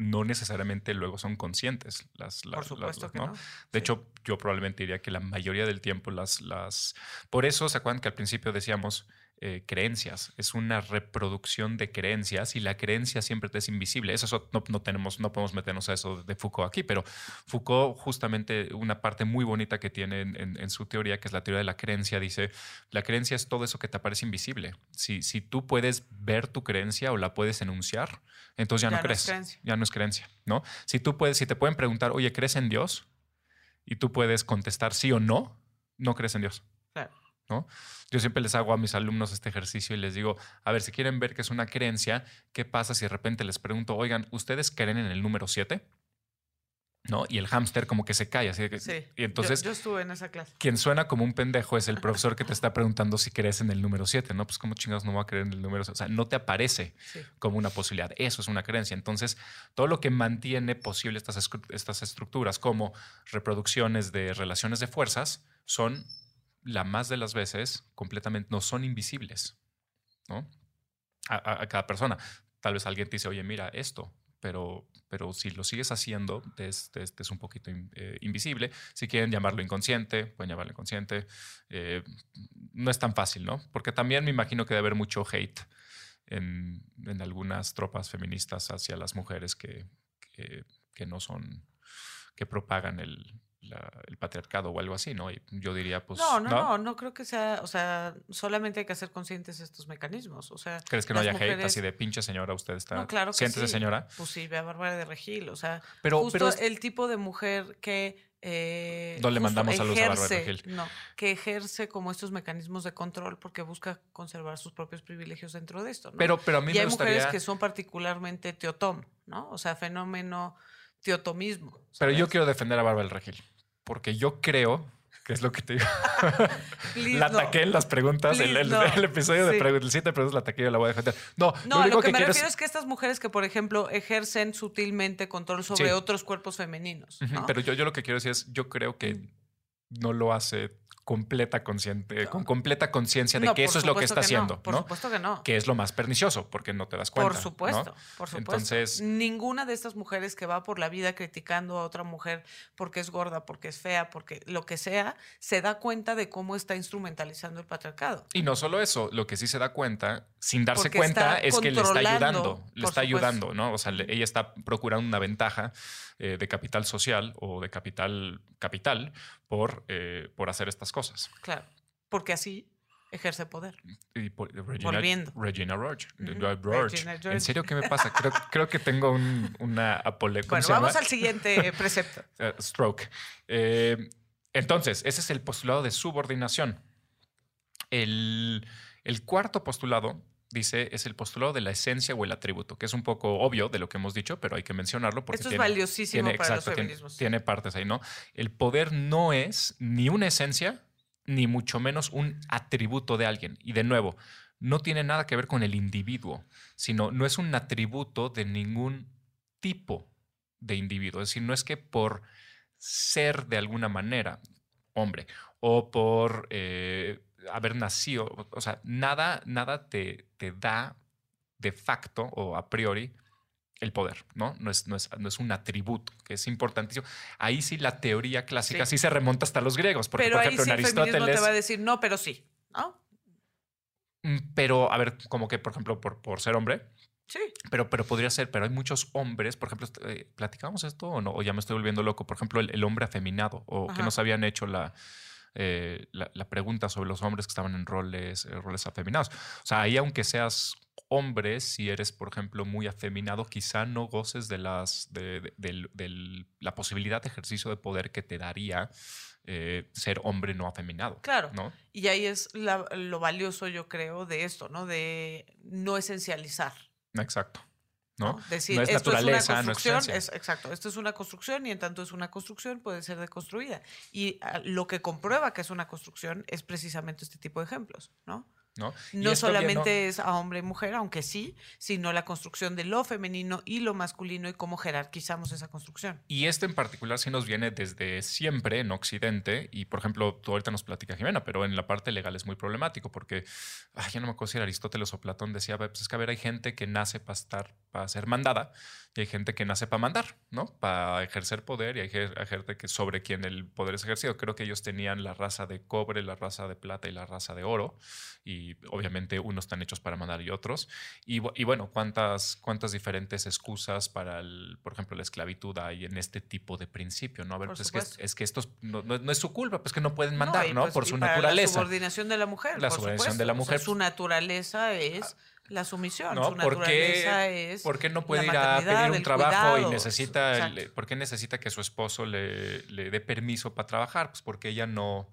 No necesariamente luego son conscientes las, las- Por las- supuesto las- que ¿no? no. De Sí. hecho, yo probablemente diría que la mayoría del tiempo las... las por eso, ¿se acuerdan que al principio decíamos eh, creencias? Es una reproducción de creencias y la creencia siempre te es invisible. Eso no, no tenemos, no podemos meternos a eso de Foucault aquí, pero Foucault justamente una parte muy bonita que tiene en, en- en su teoría, que es la teoría de la creencia, dice, la creencia es todo eso que te parece invisible. Si, si tú puedes ver tu creencia o la puedes enunciar, entonces ya, Ya no no es crees. ya no es creencia, ¿no? Si tú puedes, si te pueden preguntar, oye, ¿crees en Dios? Y tú puedes contestar sí o no, no crees en Dios. Claro. ¿No? Yo siempre les hago a mis alumnos este ejercicio y les digo, a ver, si quieren ver que es una creencia, ¿qué pasa si de repente les pregunto, oigan, ¿ustedes creen en el número 7? ¿No? Y el hámster como que se cae, así que- Sí. Y entonces, yo, yo estuve en esa clase. quien suena como un pendejo es el profesor que te está preguntando si crees en el número 7, ¿no? Pues como chingados no va a creer en el número 7. O sea, no te aparece Sí. como una posibilidad. Eso es una creencia. Entonces, todo lo que mantiene posible estas, estas estructuras como reproducciones de relaciones de fuerzas son, la más de las veces, completamente, no son invisibles, ¿no? A, cada persona. Tal vez alguien te dice, oye, mira esto, pero, pero si lo sigues haciendo, es, un poquito eh, invisible. Si quieren llamarlo inconsciente, pueden llamarlo inconsciente. Eh, no es tan fácil, ¿no? Porque también me imagino que debe haber mucho hate en, en algunas tropas feministas hacia las mujeres que, que no son, que propagan el, la- el patriarcado o algo así, ¿no? Y yo diría, pues. no, no, no, no, creo que sea, o sea, solamente hay que hacer conscientes de estos mecanismos. O sea, ¿Crees que no haya hate mujeres- así de pinche señora? Usted está. No, claro que Siéntese, sí. señora. Pues sí, ve a Bárbara de Regil. O sea, Pero, justo pero es- el tipo de mujer que. eh, No le mandamos saludos a Bárbara ejerce- Regil. No, que ejerce como estos mecanismos de control porque busca conservar sus propios privilegios dentro de esto. ¿no? pero, pero a mí y me hay mujeres que son particularmente teotom, ¿no? O sea, fenómeno teotomismo. Pero yo quiero defender a Bárbara del Regil. Porque yo creo que es lo que te digo. Please, la no. ataqué en las preguntas. el, Please, el- no. el episodio de preguntas, siete preguntas la ataqué, yo la voy a defender. No, No, lo a único lo que, me refiero es... que estas mujeres que, por ejemplo, ejercen sutilmente control sobre Sí. otros cuerpos femeninos. Pero yo, yo lo que quiero decir es, yo creo que Mm. no lo hace completa consciente, con completa conciencia de No, que por eso es lo que está haciendo, Por ¿no? supuesto que no. Que es lo más pernicioso, porque no te das cuenta. Por supuesto, por supuesto. Entonces- ninguna de estas mujeres que va por la vida criticando a otra mujer porque es gorda, porque es fea, porque lo que sea, se da cuenta de cómo está instrumentalizando el patriarcado. Y no solo eso, lo que sí se da cuenta, sin darse Porque cuenta, es que le está ayudando. Le por está supuesto. ayudando, ¿no? O sea, le- ella está procurando una ventaja eh, de capital social o de capital capital por, eh, por hacer estas cosas. Claro, porque así ejerce poder. Y por- Regina, Volviendo. Regina Roach. Regina ¿En serio qué me pasa? Creo, creo que tengo un, una apole... ¿cómo Bueno, vamos al siguiente precepto. Eh, stroke. Eh, entonces, ese es el postulado de subordinación. El, el cuarto postulado, dice, es el postulado de la esencia o el atributo, que es un poco obvio de lo que hemos dicho, pero hay que mencionarlo porque Esto es tiene, valiosísimo tiene- para exacto, los tiene- tiene partes ahí, ¿no? El poder no es ni una esencia, ni mucho menos un atributo de alguien. Y de nuevo, no tiene nada que ver con el individuo, sino no es un atributo de ningún tipo de individuo. Es decir, no es que por ser de alguna manera hombre o por eh, haber nacido, o- sea, nada, nada te, te da de facto o a priori el poder, ¿no? No es, no es, no es un atributo, que es importantísimo. Ahí sí la teoría clásica sí, Sí. se remonta hasta los griegos, porque pero por ahí ejemplo sí en el Aristóteles... te va a decir no, pero sí, ¿no? Mm, Pero, a ver, como que, por ejemplo, por, por ser hombre, Sí. pero, pero podría ser, pero hay muchos hombres, por ejemplo, eh, ¿platicamos esto o no? O ya me estoy volviendo loco, por ejemplo, el, el hombre afeminado, o que Ajá. nos habían hecho la, eh, la, la pregunta sobre los hombres que estaban en roles, eh, roles afeminados. O sea, ahí aunque seas hombre, si eres, por ejemplo, muy afeminado, quizá no goces de, las, de, de- la posibilidad de ejercicio de poder que te daría eh, ser hombre no afeminado. Claro. ¿no? Y ahí es la- lo valioso, yo creo, de esto, ¿no? De no esencializar. Exacto. ¿No? Decir, No es esto naturaleza, es una no es construcción, es- exacto, esto es una construcción y en tanto es una construcción puede ser deconstruida. Y ah, lo que comprueba que es una construcción es precisamente este tipo de ejemplos, ¿no? ¿No? No solamente es a hombre y mujer, aunque sí, sino la construcción de lo femenino y lo masculino y cómo jerarquizamos esa construcción. Y este en particular sí nos viene desde siempre en Occidente. Y por ejemplo, tú ahorita nos platica Jimena, pero en la parte legal es muy problemático porque ay, ya no me acuerdo si era Aristóteles o Platón decía: pues es que a ver, hay gente que nace para estar, para ser mandada y hay gente que nace para mandar, ¿no? Para ejercer poder y hay gente que sobre quien el poder es ejercido. Creo que ellos tenían la raza de cobre, la raza de plata y la raza de oro. Y obviamente unos están hechos para mandar y otros. Y, bu- y bueno, ¿cuántas, cuántas diferentes excusas para, el, por ejemplo, la esclavitud hay en este tipo de principio? ¿no? A ver, pues es, que, es que estos no, no- no es su culpa, pues que no pueden mandar, ¿no? pues- por su para La naturaleza. subordinación de la mujer. La por subordinación supuesto. de la O sea, mujer, su naturaleza es la sumisión. ¿no? Su ¿Por naturaleza qué, es. por qué no puede ir a pedir un trabajo y necesita, el- Exacto. ¿por qué necesita que su esposo le, le dé permiso para trabajar? Pues porque ella no,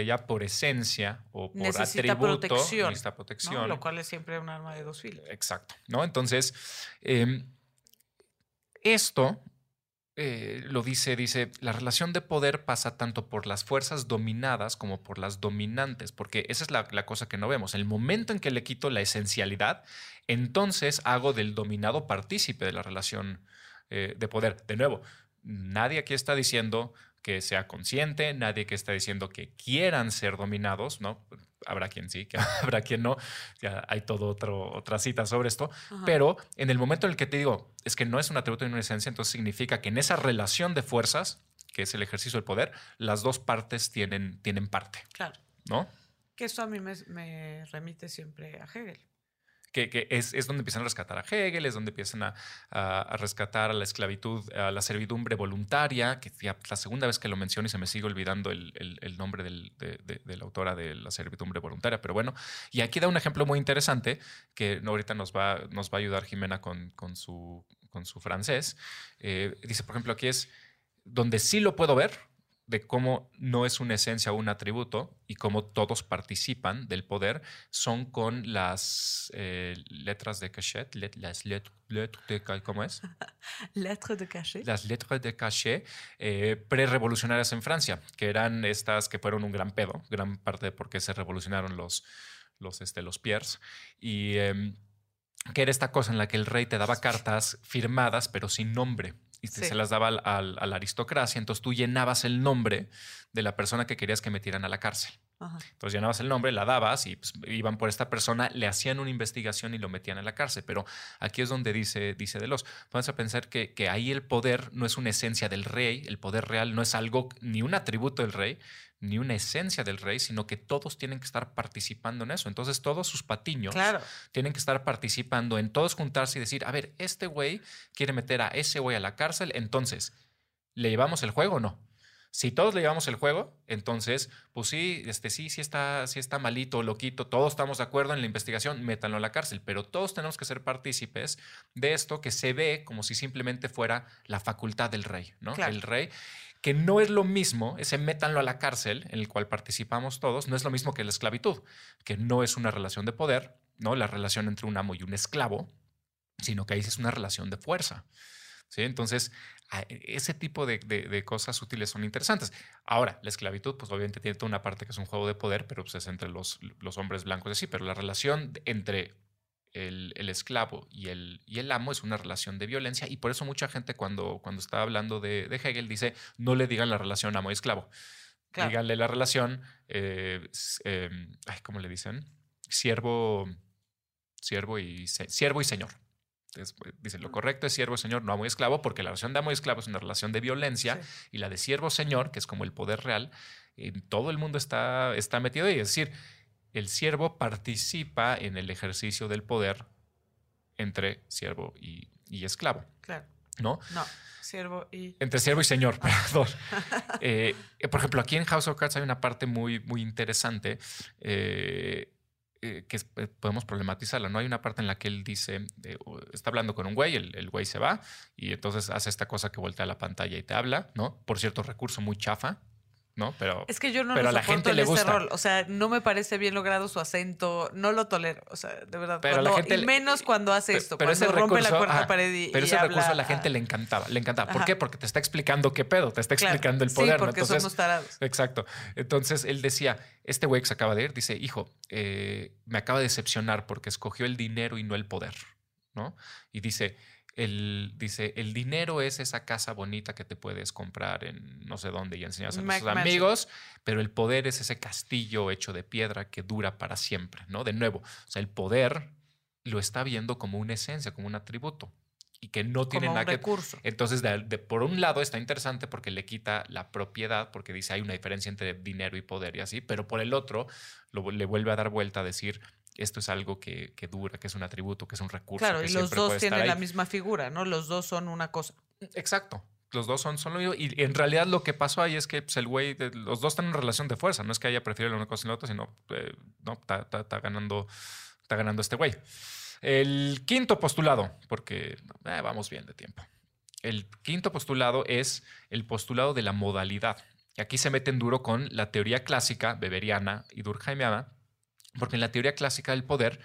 ella por esencia o por Necesita atributo protección, necesita ¿no? protección. Lo cual es siempre un arma de dos filos. Exacto, ¿no? Entonces, eh, esto eh, lo dice, dice, la relación de poder pasa tanto por las fuerzas dominadas como por las dominantes, porque esa es la, la cosa que no vemos. El momento en que le quito la esencialidad, entonces hago del dominado partícipe de la relación eh, de poder. De nuevo, nadie aquí está diciendo que sea consciente, nadie que está diciendo que quieran ser dominados, ¿no? Habrá quien sí, que habrá quien no. Ya hay todo otro otra cita sobre esto, Ajá. pero en el momento en el que te digo es que no es un atributo y una esencia, entonces significa que en esa relación de fuerzas, que es el ejercicio del poder, las dos partes tienen, tienen parte, Claro. ¿no? Que esto a mí me, me remite siempre a Hegel. Que, es, es donde empiezan a rescatar a Hegel, es donde empiezan a, a- rescatar a la esclavitud, a la servidumbre voluntaria, que ya la segunda vez que lo menciono y se me sigue olvidando el, el- nombre del- de, de- de la autora de la servidumbre voluntaria, pero bueno, y aquí da un ejemplo muy interesante que ahorita nos va, nos va a ayudar Jimena con, con su, con su francés. Eh, dice, por ejemplo, aquí es donde sí lo puedo ver, de cómo no es una esencia o un atributo y cómo todos participan del poder son con las eh, letras de cachet, let- las let- letras de ¿cómo es? Lettre de cachet. Las letras de cachet eh, pre-revolucionarias en Francia, que eran estas que fueron un gran pedo, gran parte de por qué se revolucionaron los, los, este, los Pierres. Y em, que era esta cosa en la que el rey te daba cartas firmadas, pero sin nombre. Y Sí. se las daba al- al- a la aristocracia. Entonces tú llenabas el nombre de la persona que querías que metieran a la cárcel. Ajá. Entonces llenabas el nombre, la dabas y pues, iban por esta persona, le hacían una investigación y lo metían a la cárcel. Pero aquí es donde dice, dice Delos, vamos a pensar que, que ahí el poder no es una esencia del rey, el poder real no es algo, ni un atributo del rey, ni una esencia del rey, sino que todos tienen que estar participando en eso. Entonces todos sus patiños Claro. tienen que estar participando en todos juntarse y decir, a ver, este güey quiere meter a ese güey a la cárcel, entonces, ¿le llevamos el juego o no? Si todos le llevamos el juego, entonces, pues sí, este sí, sí está, sí está malito, loquito, todos estamos de acuerdo en la investigación, métanlo a la cárcel, pero todos tenemos que ser partícipes de esto que se ve como si simplemente fuera la facultad del rey, ¿no? Claro. El rey, que no es lo mismo, ese métanlo a la cárcel, en el cual participamos todos, no es lo mismo que la esclavitud, que no es una relación de poder, ¿no? La relación entre un amo y un esclavo, sino que ahí es una relación de fuerza. ¿sí? Entonces, ese tipo de, de- de cosas útiles son interesantes. Ahora, la esclavitud, pues obviamente tiene toda una parte que es un juego de poder, pero pues, es entre los, los hombres blancos y así, pero la relación entre el, el esclavo y el, y el amo es una relación de violencia y por eso mucha gente cuando, cuando está hablando de, de Hegel dice, no le digan la relación amo y esclavo, Claro. díganle la relación, eh, eh, ay, ¿cómo le dicen? Siervo, siervo y, siervo y señor. Entonces, pues, dicen, lo correcto es siervo, señor, no amo y esclavo, porque la relación de amo y esclavo es una relación de violencia Sí. y la de siervo, señor, que es como el poder real, en todo el mundo está, está metido ahí. Es decir, el siervo participa en el ejercicio del poder entre siervo y, y esclavo. Claro. ¿no? No, siervo y. Entre siervo y señor, perdón. Eh, por ejemplo, aquí en House of Cards hay una parte muy, muy interesante eh, eh, que eh, podemos problematizarla, ¿no? Hay una parte en la que él dice, eh, está hablando con un güey, el, el güey se va y entonces hace esta cosa que voltea la pantalla y te habla, ¿no? Por cierto, recurso muy chafa, ¿no? Pero Es que yo no Pero lo a la gente en le gusta. rol. O sea, no me parece bien logrado su acento. No lo tolero. O sea, de verdad. Pero a la cuando- gente y menos cuando hace esto. pero cuando ese rompe la recurso- cuarta ajá, pared y. Pero y ese recurso a la gente le encantaba, le encantaba. ¿Por Ajá. qué? Porque te está explicando qué pedo, te está claro. explicando el poder. Sí, ¿no? porque Entonces, somos tarados. Exacto. Entonces él decía, este güey que se acaba de ir, dice, hijo, eh, me acaba de decepcionar porque escogió el dinero y no el poder, ¿no? Y dice, el, dice, el dinero es esa casa bonita que te puedes comprar en no sé dónde y enseñas a Mac tus amigos, pero el poder es ese castillo hecho de piedra que dura para siempre, ¿no? De nuevo, o sea, el poder lo está viendo como una esencia, como un atributo y que no tiene Como un nada que recurso. entonces, de- de- por un lado está interesante porque le quita la propiedad, porque dice hay una diferencia entre dinero y poder y así, pero por el otro lo- le vuelve a dar vuelta a decir esto es algo que, que dura, que es un atributo, que es un recurso. Claro, que y los dos tienen la misma figura, ¿no? Los dos son una cosa. Exacto. Los dos son, son lo mismo. Y en realidad lo que pasó ahí es que pues, el güey, de- los dos están en relación de fuerza. No es que haya preferido la una cosa y la otra, sino eh, no, está, está- está ganando, está ganando este güey. El quinto postulado, porque eh, vamos bien de tiempo. El quinto postulado es el postulado de la modalidad. Y aquí se meten duro con la teoría clásica beberiana y durkheimiana, porque en la teoría clásica del poder,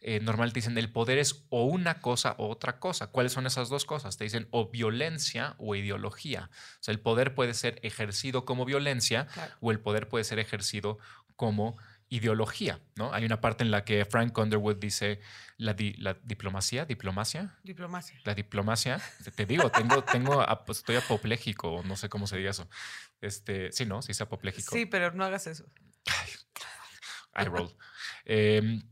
eh, normalmente dicen el poder es o una cosa o otra cosa. ¿Cuáles son esas dos cosas? Te dicen o violencia o ideología. O sea, el poder puede ser ejercido como violencia Claro. o el poder puede ser ejercido como ideología, ¿no? Hay una parte en la que Frank Underwood dice la, di- la diplomacia, diplomacia, Diplomacia. la diplomacia, te- digo, tengo, tengo, estoy apopléjico, no sé cómo se diga eso. Este, sí, ¿no? Sí, es apopléjico. Sí, pero no hagas eso. I roll. Eh,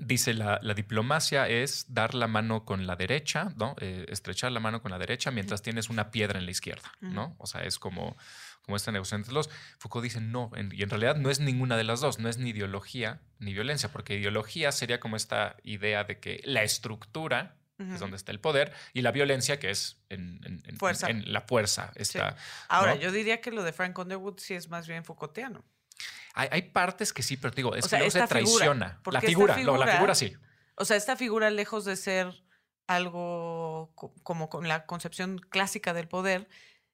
dice la, la diplomacia es dar la mano con la derecha, ¿no? Eh, estrechar la mano con la derecha mientras tienes una piedra en la izquierda, ¿no? O sea, es como, como esta negociación entre los. Foucault dice no, en- y en realidad no es ninguna de las dos, no es ni ideología ni violencia, porque ideología sería como esta idea de que la estructura es donde está el poder, y la violencia, que es en, en- en- Fuerza. en la fuerza. Está, Ahora, ¿no? yo diría que lo de Frank Underwood sí es más bien Foucaultiano. Hay, hay partes que sí, pero te digo, es O sea, que luego se figura, traiciona. la figura, no, la figura- figura sí. O sea, esta figura, lejos de ser algo co- como con la concepción clásica del poder,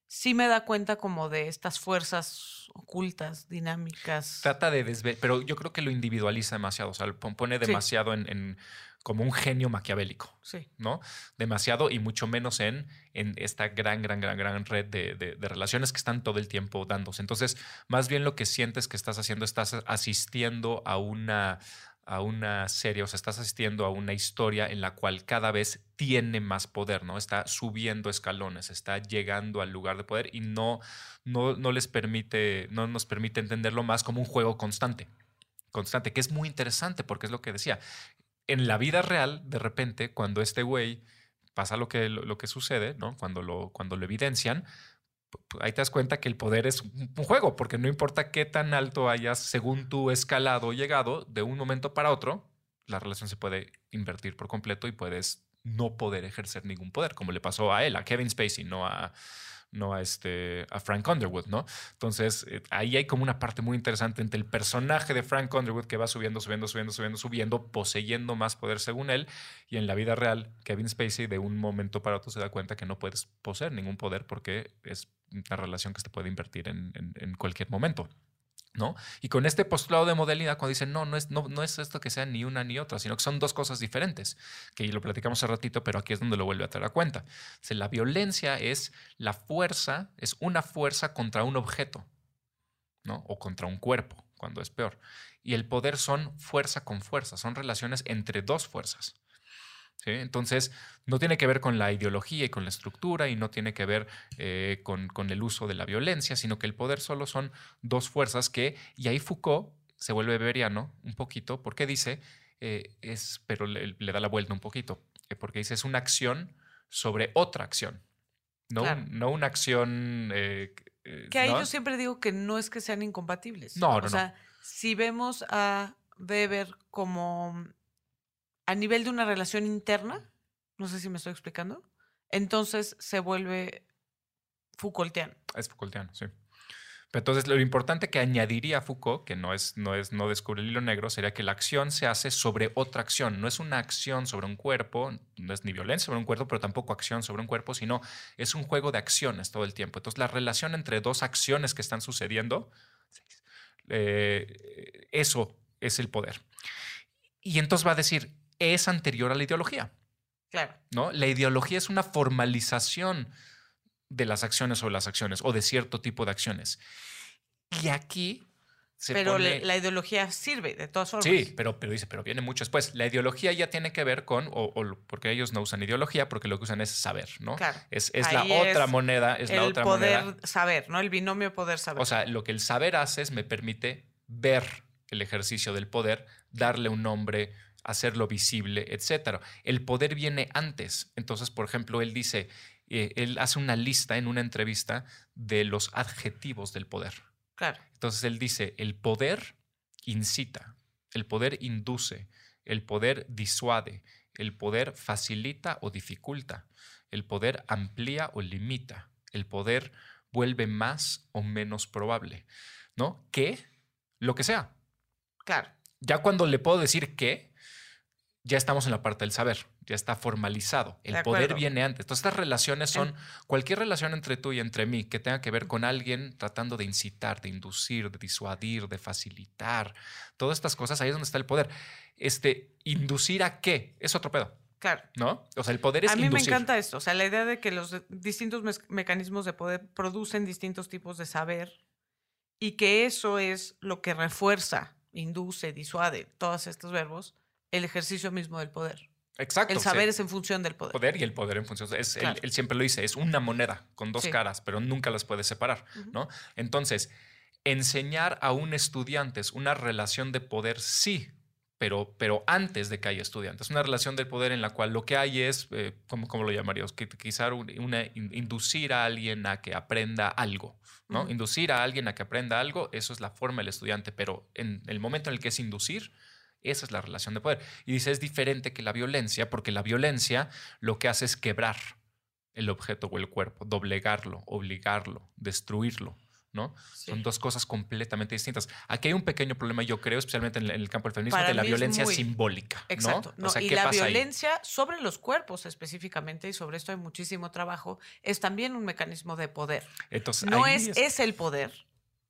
sí me da cuenta como de estas fuerzas ocultas, dinámicas. Trata de desve pero yo creo que lo individualiza demasiado, o sea, lo pon- pone Sí. demasiado en, en- como un genio maquiavélico, Sí. ¿no? Demasiado y mucho menos en, en esta gran, gran, gran, gran red de, de- de relaciones que están todo el tiempo dándose. Entonces, más bien lo que sientes que estás haciendo, estás asistiendo a una a una serie, o sea, estás asistiendo a una historia en la cual cada vez tiene más poder, ¿no? Está subiendo escalones, está llegando al lugar de poder y no, no, no les permite, no nos permite entenderlo más como un juego constante, constante, que es muy interesante porque es lo que decía. En la vida real, de repente, cuando este güey pasa lo que, lo, que sucede, ¿no? Cuando lo, cuando lo evidencian, ahí te das cuenta que el poder es un juego, porque no importa qué tan alto hayas según tu escalado o llegado, de un momento para otro, la relación se puede invertir por completo y puedes no poder ejercer ningún poder, como le pasó a él, a Kevin Spacey, no a, no a, este, a Frank Underwood, ¿no? Entonces, eh, ahí hay como una parte muy interesante entre el personaje de Frank Underwood que va subiendo, subiendo, subiendo, subiendo, subiendo, poseyendo más poder según él, y en la vida real, Kevin Spacey de un momento para otro se da cuenta que no puedes poseer ningún poder porque es una relación que se puede invertir en, en- en cualquier momento. ¿No? Y con este postulado de modalidad, cuando dicen, no, no es, no, no es esto que sea ni una ni otra, sino que son dos cosas diferentes, que lo platicamos hace ratito, pero aquí es donde lo vuelve a traer a cuenta. O la violencia es la fuerza, es una fuerza contra un objeto, ¿no? O contra un cuerpo, cuando es peor. Y el poder son fuerza con fuerza, son relaciones entre dos fuerzas. ¿Sí? Entonces, no tiene que ver con la ideología y con la estructura y no tiene que ver eh, con, con el uso de la violencia, sino que el poder solo son dos fuerzas que, y ahí Foucault se vuelve beberiano un poquito, porque dice, eh, es, pero le, le da la vuelta un poquito, eh, porque dice, es una acción sobre otra acción, no, Claro. no una acción... eh, Que ahí ¿no? yo siempre digo que no es que sean incompatibles. No, no, O no. sea, si vemos a Weber como a nivel de una relación interna, no sé si me estoy explicando, entonces se vuelve Foucaultiano. Es Foucaultiano, sí. Pero entonces lo importante que añadiría Foucault, que no es, no es no descubre el hilo negro, sería que la acción se hace sobre otra acción. No es una acción sobre un cuerpo, no es ni violencia sobre un cuerpo, pero tampoco acción sobre un cuerpo, sino es un juego de acciones todo el tiempo. Entonces la relación entre dos acciones que están sucediendo, eh, eso es el poder. Y entonces va a decir, es anterior a la ideología. Claro. ¿no? La ideología es una formalización de las acciones o las acciones o de cierto tipo de acciones. Y aquí se pero pone- la ideología sirve, de todas formas. Sí, pero, pero dice, pero viene mucho después. La ideología ya tiene que ver con, o, o porque ellos no usan ideología, porque lo que usan es saber, ¿no? Claro. Es, es la otra es moneda, es la el otra poder moneda. saber, ¿no? El binomio poder saber. O sea, lo que el saber hace es me permite ver el ejercicio del poder, darle un nombre, hacerlo visible, etcétera. El poder viene antes. Entonces, por ejemplo, él dice, eh, él hace una lista en una entrevista de los adjetivos del poder. claro. Entonces él dice, el poder incita, el poder induce, el poder disuade, el poder facilita o dificulta, el poder amplía o limita, el poder vuelve más o menos probable, ¿no? Que lo que sea. Claro. Ya cuando le puedo decir que, ya estamos en la parte del saber, ya está formalizado. El De poder viene antes. Entonces, estas relaciones son cualquier relación entre tú y entre mí que tenga que ver con alguien tratando de incitar, de inducir, de disuadir, de facilitar. Todas estas cosas, ahí es donde está el poder. Este, ¿inducir a qué? Es otro pedo, Claro. ¿no? O sea, el poder es A mí inducir. me encanta esto, o sea, la idea de que los distintos mecanismos de poder producen distintos tipos de saber y que eso es lo que refuerza, induce, disuade, todos estos verbos, el ejercicio mismo del poder. Exacto. El saber es en función del poder. poder y el poder en función. Es, él- Claro. él, siempre lo dice, es una moneda con dos Sí. caras, pero nunca las puedes separar, ¿no? Entonces, enseñar a un estudiante es una relación de poder, sí, pero, pero antes de que haya estudiantes. Una relación de poder en la cual lo que hay es, eh, ¿cómo, cómo lo llamaríamos? Quizá un- una, in- inducir a alguien a que aprenda algo, ¿no? Ujú. Inducir a alguien a que aprenda algo, eso es la forma del estudiante, pero en el momento en el que es inducir, esa es la relación de poder. Y dice, es diferente que la violencia, porque la violencia lo que hace es quebrar el objeto o el cuerpo, doblegarlo, obligarlo, destruirlo, ¿no? Sí. Son dos cosas completamente distintas. Aquí hay un pequeño problema, yo creo, especialmente en el- campo del feminismo, Para de la es violencia muy- simbólica. ¿no? Exacto. O no, sea, y ¿qué la pasa ahí? violencia sobre los cuerpos específicamente, y sobre esto hay muchísimo trabajo, es también un mecanismo de poder. Entonces, No ahí es, es el poder.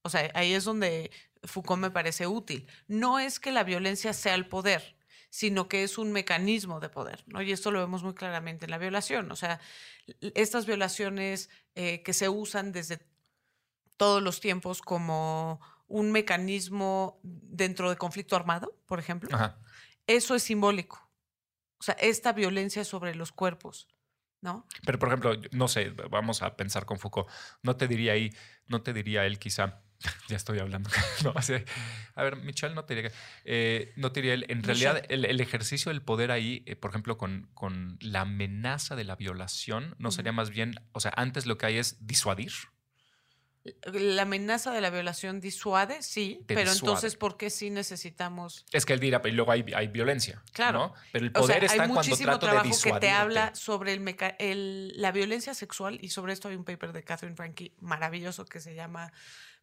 O sea, ahí es donde Foucault me parece útil. No es que la violencia sea el poder, sino que es un mecanismo de poder, ¿no? Y esto lo vemos muy claramente en la violación. O sea, estas violaciones eh, que se usan desde todos los tiempos como un mecanismo dentro de conflicto armado, por ejemplo, Ajá. eso es simbólico. O sea, esta violencia sobre los cuerpos, ¿no? Pero, por ejemplo, no sé, vamos a pensar con Foucault. No te diría ahí, no te diría él quizá, ya estoy hablando, no, a ver, Michelle no te diría, que- eh, no te diría él, en realidad el, el ejercicio del poder ahí, eh, por ejemplo, con, con la amenaza de la violación, no sería más bien, o sea, antes lo que hay es disuadir. La amenaza de la violación disuade, sí, Te pero disuade. entonces, ¿por qué sí necesitamos? Es que él dirá, pero luego hay, hay violencia. Claro. ¿no? Pero el O sea, poder está hay cuando muchísimo trato de trabajo que disuadirte. te habla sobre el meca- el- la violencia sexual y sobre esto hay un paper de Catherine Frankie maravilloso que se llama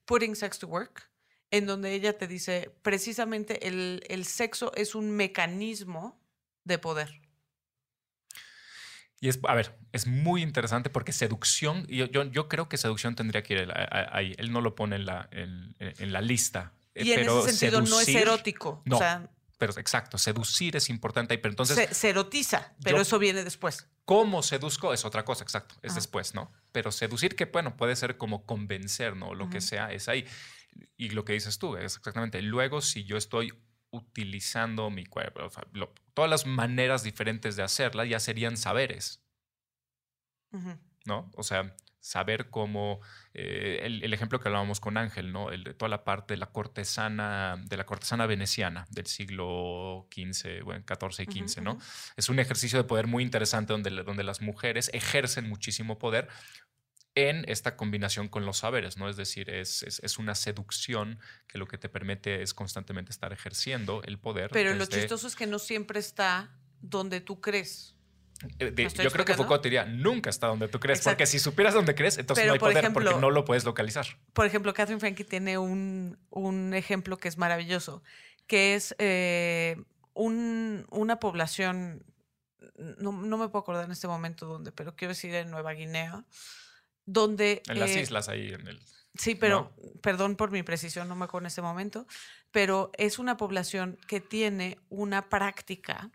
Putting Sex to Work, en donde ella te dice precisamente el, el sexo es un mecanismo de poder. Y es, a ver, es muy interesante porque seducción, y yo, yo, yo creo que seducción tendría que ir ahí. Él no lo pone en la, en, en la lista. eh, Y en pero ese sentido no es seducir- erótico. no. O sea, Pero exacto, seducir es importante ahí. Pero entonces, se, se erotiza, pero yo- eso viene después. ¿cómo seduzco? Es otra cosa, exacto. Es Ajá. después, ¿no? Pero seducir, que bueno, puede ser como convencer, ¿no? Lo que sea, es ahí. Y lo que dices tú, es exactamente. Luego, si yo estoy utilizando mi cuerpo, o sea, lo- todas las maneras diferentes de hacerla ya serían saberes. ¿no? O sea, saber cómo, eh, el, el ejemplo que hablábamos con Ángel, ¿no? El de toda la parte de la cortesana, de la cortesana veneciana del siglo XV, bueno, XIV y XV, ¿no? ujú. Es un ejercicio de poder muy interesante donde, donde las mujeres ejercen muchísimo poder en esta combinación con los saberes, ¿no? Es decir, es, es, es una seducción que lo que te permite es constantemente estar ejerciendo el poder. Pero lo chistoso es que no siempre está donde tú crees. Eh, de- ¿Me estoy yo creo que? Foucault diría, nunca está donde tú crees, Exacto. porque si supieras dónde crees, entonces Pero, no hay por poder ejemplo- porque no lo puedes localizar. Por ejemplo, Catherine Frankie tiene un, un ejemplo que es maravilloso, que es eh, un- una población, no, no me puedo acordar en este momento dónde, pero quiero decir en Nueva Guinea, donde... En las eh, islas ahí, en el... Sí, pero perdón por mi precisión, no me acuerdo en este momento, pero es una población que tiene una práctica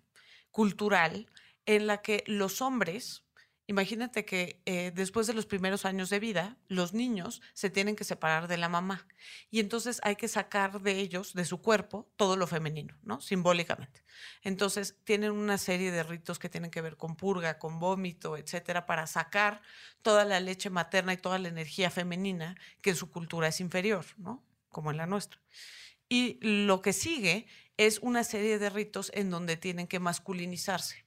cultural en la que los hombres, imagínate que eh, después de los primeros años de vida, los niños se tienen que separar de la mamá y entonces hay que sacar de ellos, de su cuerpo, todo lo femenino, ¿no? Simbólicamente. Entonces tienen una serie de ritos que tienen que ver con purga, con vómito, etcétera, para sacar toda la leche materna y toda la energía femenina que en su cultura es inferior, ¿no? Como en la nuestra. Y lo que sigue es una serie de ritos en donde tienen que masculinizarse.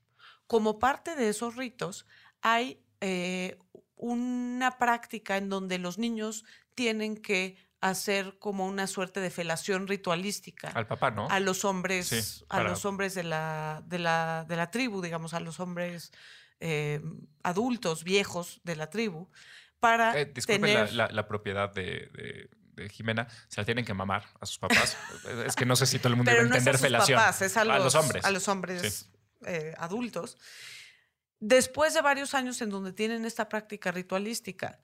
Como parte de esos ritos hay eh, una práctica en donde los niños tienen que hacer como una suerte de felación ritualística Al papá, ¿no? a los hombres, Sí, a los hombres de la, de la, de la tribu, digamos, a los hombres eh, adultos, viejos de la tribu, para Eh, disculpen tener... la, la- la propiedad de, de- de Jimena, se la tienen que mamar a sus papás. es que no sé si todo el mundo pero iba a no es a entender sus felación. papás, es a los, los hombres. a los hombres eh, adultos. Después de varios años en donde tienen esta práctica ritualística,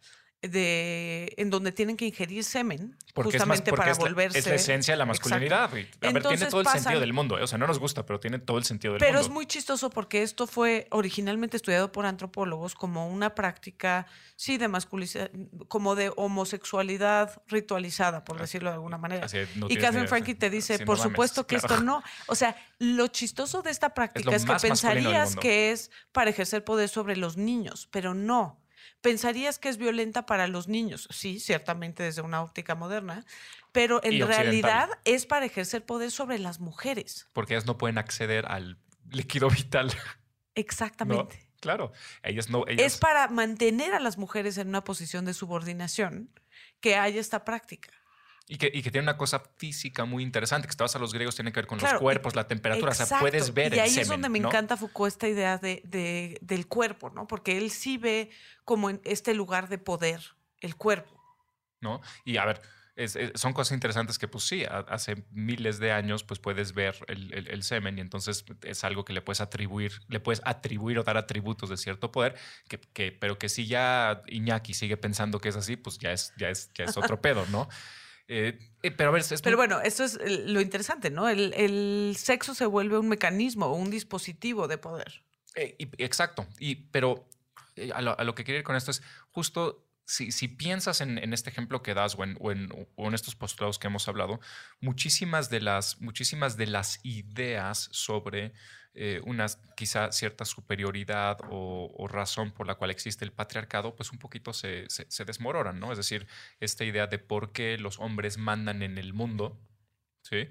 de, en donde tienen que ingerir semen, Porque, es, más, justamente porque para es, la, volverse... es la esencia de la masculinidad. A ver, tiene todo el sentido del mundo. eh. O sea, no nos gusta, pero tiene todo el sentido del Pero mundo. es muy chistoso porque esto fue originalmente estudiado por antropólogos como una práctica, sí, de masculinidad, como de homosexualidad ritualizada, por decirlo de alguna manera. Así, no y Catherine Frankie te dice, sí, no por mames, supuesto que claro. esto no. O sea, lo chistoso de esta práctica es, que masculino del pensarías que es para ejercer poder sobre los niños, pero no. Pensarías que es violenta para los niños, sí, ciertamente desde una óptica moderna, pero en realidad es para ejercer poder sobre las mujeres. Porque ellas no pueden acceder al líquido vital. ¿no? Exactamente. Claro. Ellas no. Ellas, Es para mantener a las mujeres en una posición de subordinación que haya esta práctica. Y, que, y que tiene una cosa física muy interesante, que si te vas a los griegos, tiene que ver con Claro, los cuerpos, la temperatura. O sea, Exacto. puedes ver Y el ahí semen, es donde me ¿no? encanta Foucault esta idea de, de- del cuerpo, ¿no? Porque él sí ve como en este lugar de poder el cuerpo. ¿no? Y a ver, es- es- son cosas interesantes que, pues sí, a- hace miles de años, pues puedes ver el, el- el semen y entonces es algo que le puedes atribuir, le puedes atribuir o dar atributos de cierto poder, que, que- pero que si ya Iñaki sigue pensando que es así, pues ya es, ya es, ya es otro pedo, ¿no? Eh, eh, pero a ver, es Pero muy- bueno, esto es el- lo interesante, ¿no? El, el sexo se vuelve un mecanismo o un dispositivo de poder. Eh, y- exacto. Y, pero eh, a lo, a lo que quiero ir con esto es justo si, piensas en, este ejemplo que das o en, estos postulados que hemos hablado, muchísimas de las, muchísimas de las ideas sobre eh, una quizá cierta superioridad o, razón por la cual existe el patriarcado, pues un poquito se, se, se desmoronan, ¿no? Es decir, esta idea de por qué los hombres mandan en el mundo, ¿sí?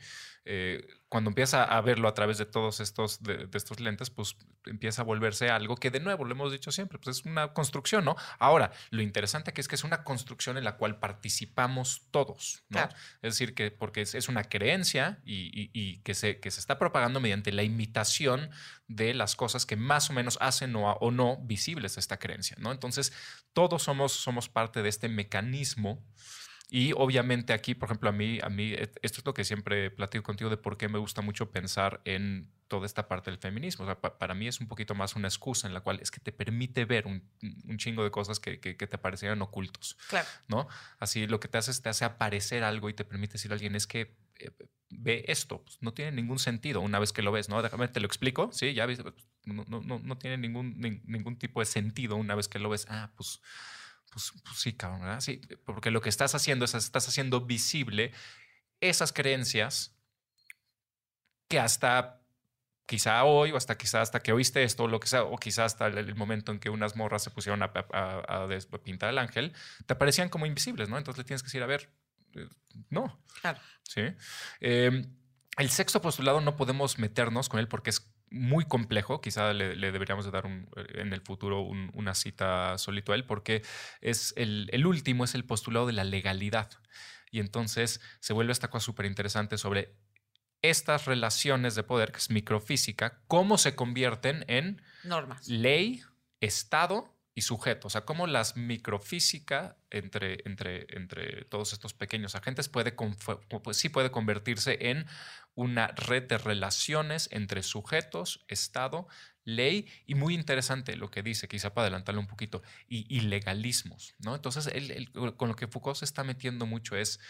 Eh, cuando empieza a verlo a través de todos estos, de, de estos lentes, pues empieza a volverse algo que de nuevo, lo hemos dicho siempre, pues es una construcción, ¿no? Ahora, lo interesante aquí es que es una construcción en la cual participamos todos, ¿no? Claro. Es decir, que porque es, es una creencia y, y- y que, se, que se está propagando mediante la imitación de las cosas que más o menos hacen o, o no visibles esta creencia, ¿no? Entonces, todos somos, somos parte de este mecanismo y obviamente aquí, por ejemplo, a mí, a mí, et- esto es lo que siempre platico contigo de por qué me gusta mucho pensar en toda esta parte del feminismo. O sea, pa- para mí es un poquito más una excusa en la cual es que te permite ver un, un chingo de cosas que, que- que te parecieran ocultos, Claro. ¿no? Así lo que te hace es te hace aparecer algo y te permite decir a alguien es que eh, ve esto, pues, no tiene ningún sentido una vez que lo ves, ¿no? Déjame, te lo explico, ¿sí? Ya ves, no, no, no, no tiene ningún, nin- ningún tipo de sentido una vez que lo ves. Ah, pues pues, pues sí, cabrón, ¿verdad? Sí, porque lo que estás haciendo es estás haciendo visible esas creencias que hasta quizá hoy o hasta quizá hasta que oíste esto o lo que sea o quizá hasta el, el momento en que unas morras se pusieron a, a- a des- a pintar el ángel te parecían como invisibles, ¿no? Entonces le tienes que decir, a ver, eh, no, Claro. ¿sí? Eh, el sexto postulado no podemos meternos con él porque es muy complejo. Quizá le, le deberíamos de dar un- en el futuro un- una cita solito a él porque es el, el último es el postulado de la legalidad. Y entonces se vuelve esta cosa súper interesante sobre estas relaciones de poder, que es microfísica, cómo se convierten en Normas. ley, Estado y sujeto. O sea, cómo las microfísica entre, entre, entre todos estos pequeños agentes puede, pues sí puede convertirse en una red de relaciones entre sujetos, Estado, ley y muy interesante lo que dice, quizá para adelantarlo un poquito, y, legalismos, ¿no? Entonces, él- con lo que Foucault se está metiendo mucho es...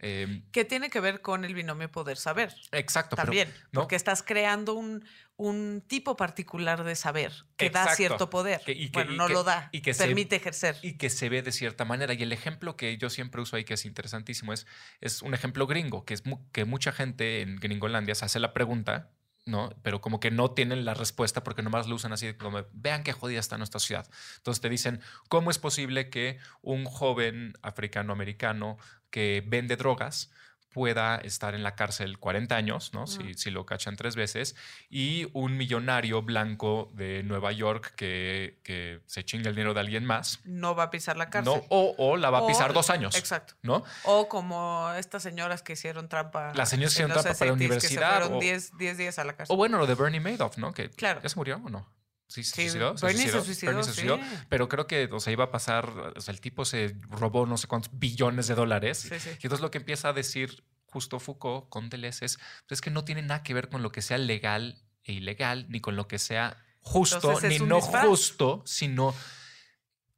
eh, Que tiene que ver con el binomio poder-saber. exacto, pero- También, ¿no? porque estás creando un, un tipo particular de saber que da Exacto. cierto poder. Que- y que- bueno, y no que- lo da, y que se- permite ejercer. y que se ve de cierta manera. Y el ejemplo que yo siempre uso ahí, que es interesantísimo, es, es un ejemplo gringo, que es que mucha gente en Gringolandia se hace la pregunta, ¿no? Pero como que no tienen la respuesta porque nomás lo usan así como, vean qué jodida está nuestra ciudad. Entonces te dicen, ¿cómo es posible que un joven africano-americano que vende drogas pueda estar en la cárcel 40 años, ¿no? Si, si lo cachan tres veces, y un millonario blanco de Nueva York que, que se chinga el dinero de alguien más, No va a pisar la cárcel. ¿no? O, o la va a pisar dos años, Exacto. ¿no? O como estas señoras que hicieron trampa. Las señoras que hicieron trampa para la 60s, universidad, Que se fueron o- 10 10 días a la cárcel. O bueno, lo de Bernie Madoff, ¿no? Que Claro. ya se murió o no. Sí, se Sí, suicidó. Se suicidó, se suicidó. sí. Pero creo que, o sea, iba a pasar, o sea, el tipo se robó no sé cuántos billones de dólares. Sí, sí. Y entonces lo que empieza a decir justo Foucault con Deleuze es, pues, es que no tiene nada que ver con lo que sea legal e ilegal, ni con lo que sea justo, Entonces ni no disfraz. justo, sino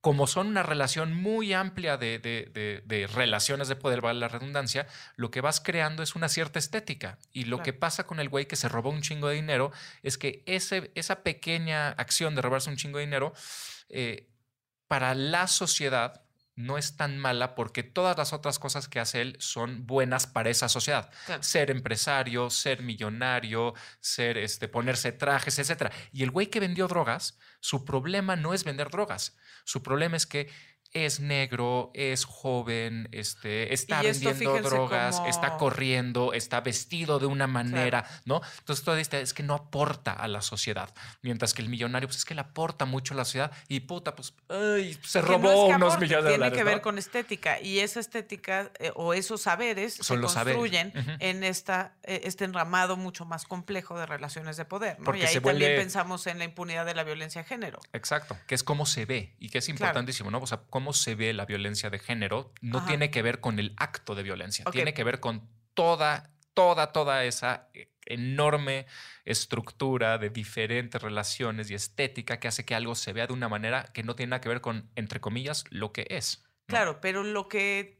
como son una relación muy amplia de, de- de- de relaciones de poder, vale la redundancia, lo que vas creando es una cierta estética. Y lo Claro. que pasa con el güey que se robó un chingo de dinero es que ese, esa pequeña acción de robarse un chingo de dinero, eh, para la sociedad no es tan mala porque todas las otras cosas que hace él son buenas para esa sociedad. Claro. Ser empresario, ser millonario, ser este, ponerse trajes, etcétera. Y el güey que vendió drogas, su problema no es vender drogas. Su problema es que es negro, es joven, este, está esto, vendiendo drogas, cómo- está corriendo, está vestido de una manera, ¿no? Entonces todo esto es que no aporta a la sociedad. Mientras que el millonario, pues es que le aporta mucho a la sociedad y puta, pues ay, se Que robó no es que unos millones de tiene dólares. que ver ¿no? con estética y esa estética eh, o esos saberes Son se los saberes. construyen en esta, eh, este enramado mucho más complejo de relaciones de poder. ¿no? Porque y ahí se también pensamos en la impunidad de la violencia de género. Exacto, que es cómo se ve y que es Claro. importantísimo, ¿no? O sea, cómo se ve la violencia de género no Ajá. tiene que ver con el acto de violencia, tiene que ver con toda, toda, toda esa eh, enorme estructura de diferentes relaciones y estética que hace que algo se vea de una manera que no tiene nada que ver con, entre comillas, lo que es. ¿no? Claro, pero lo que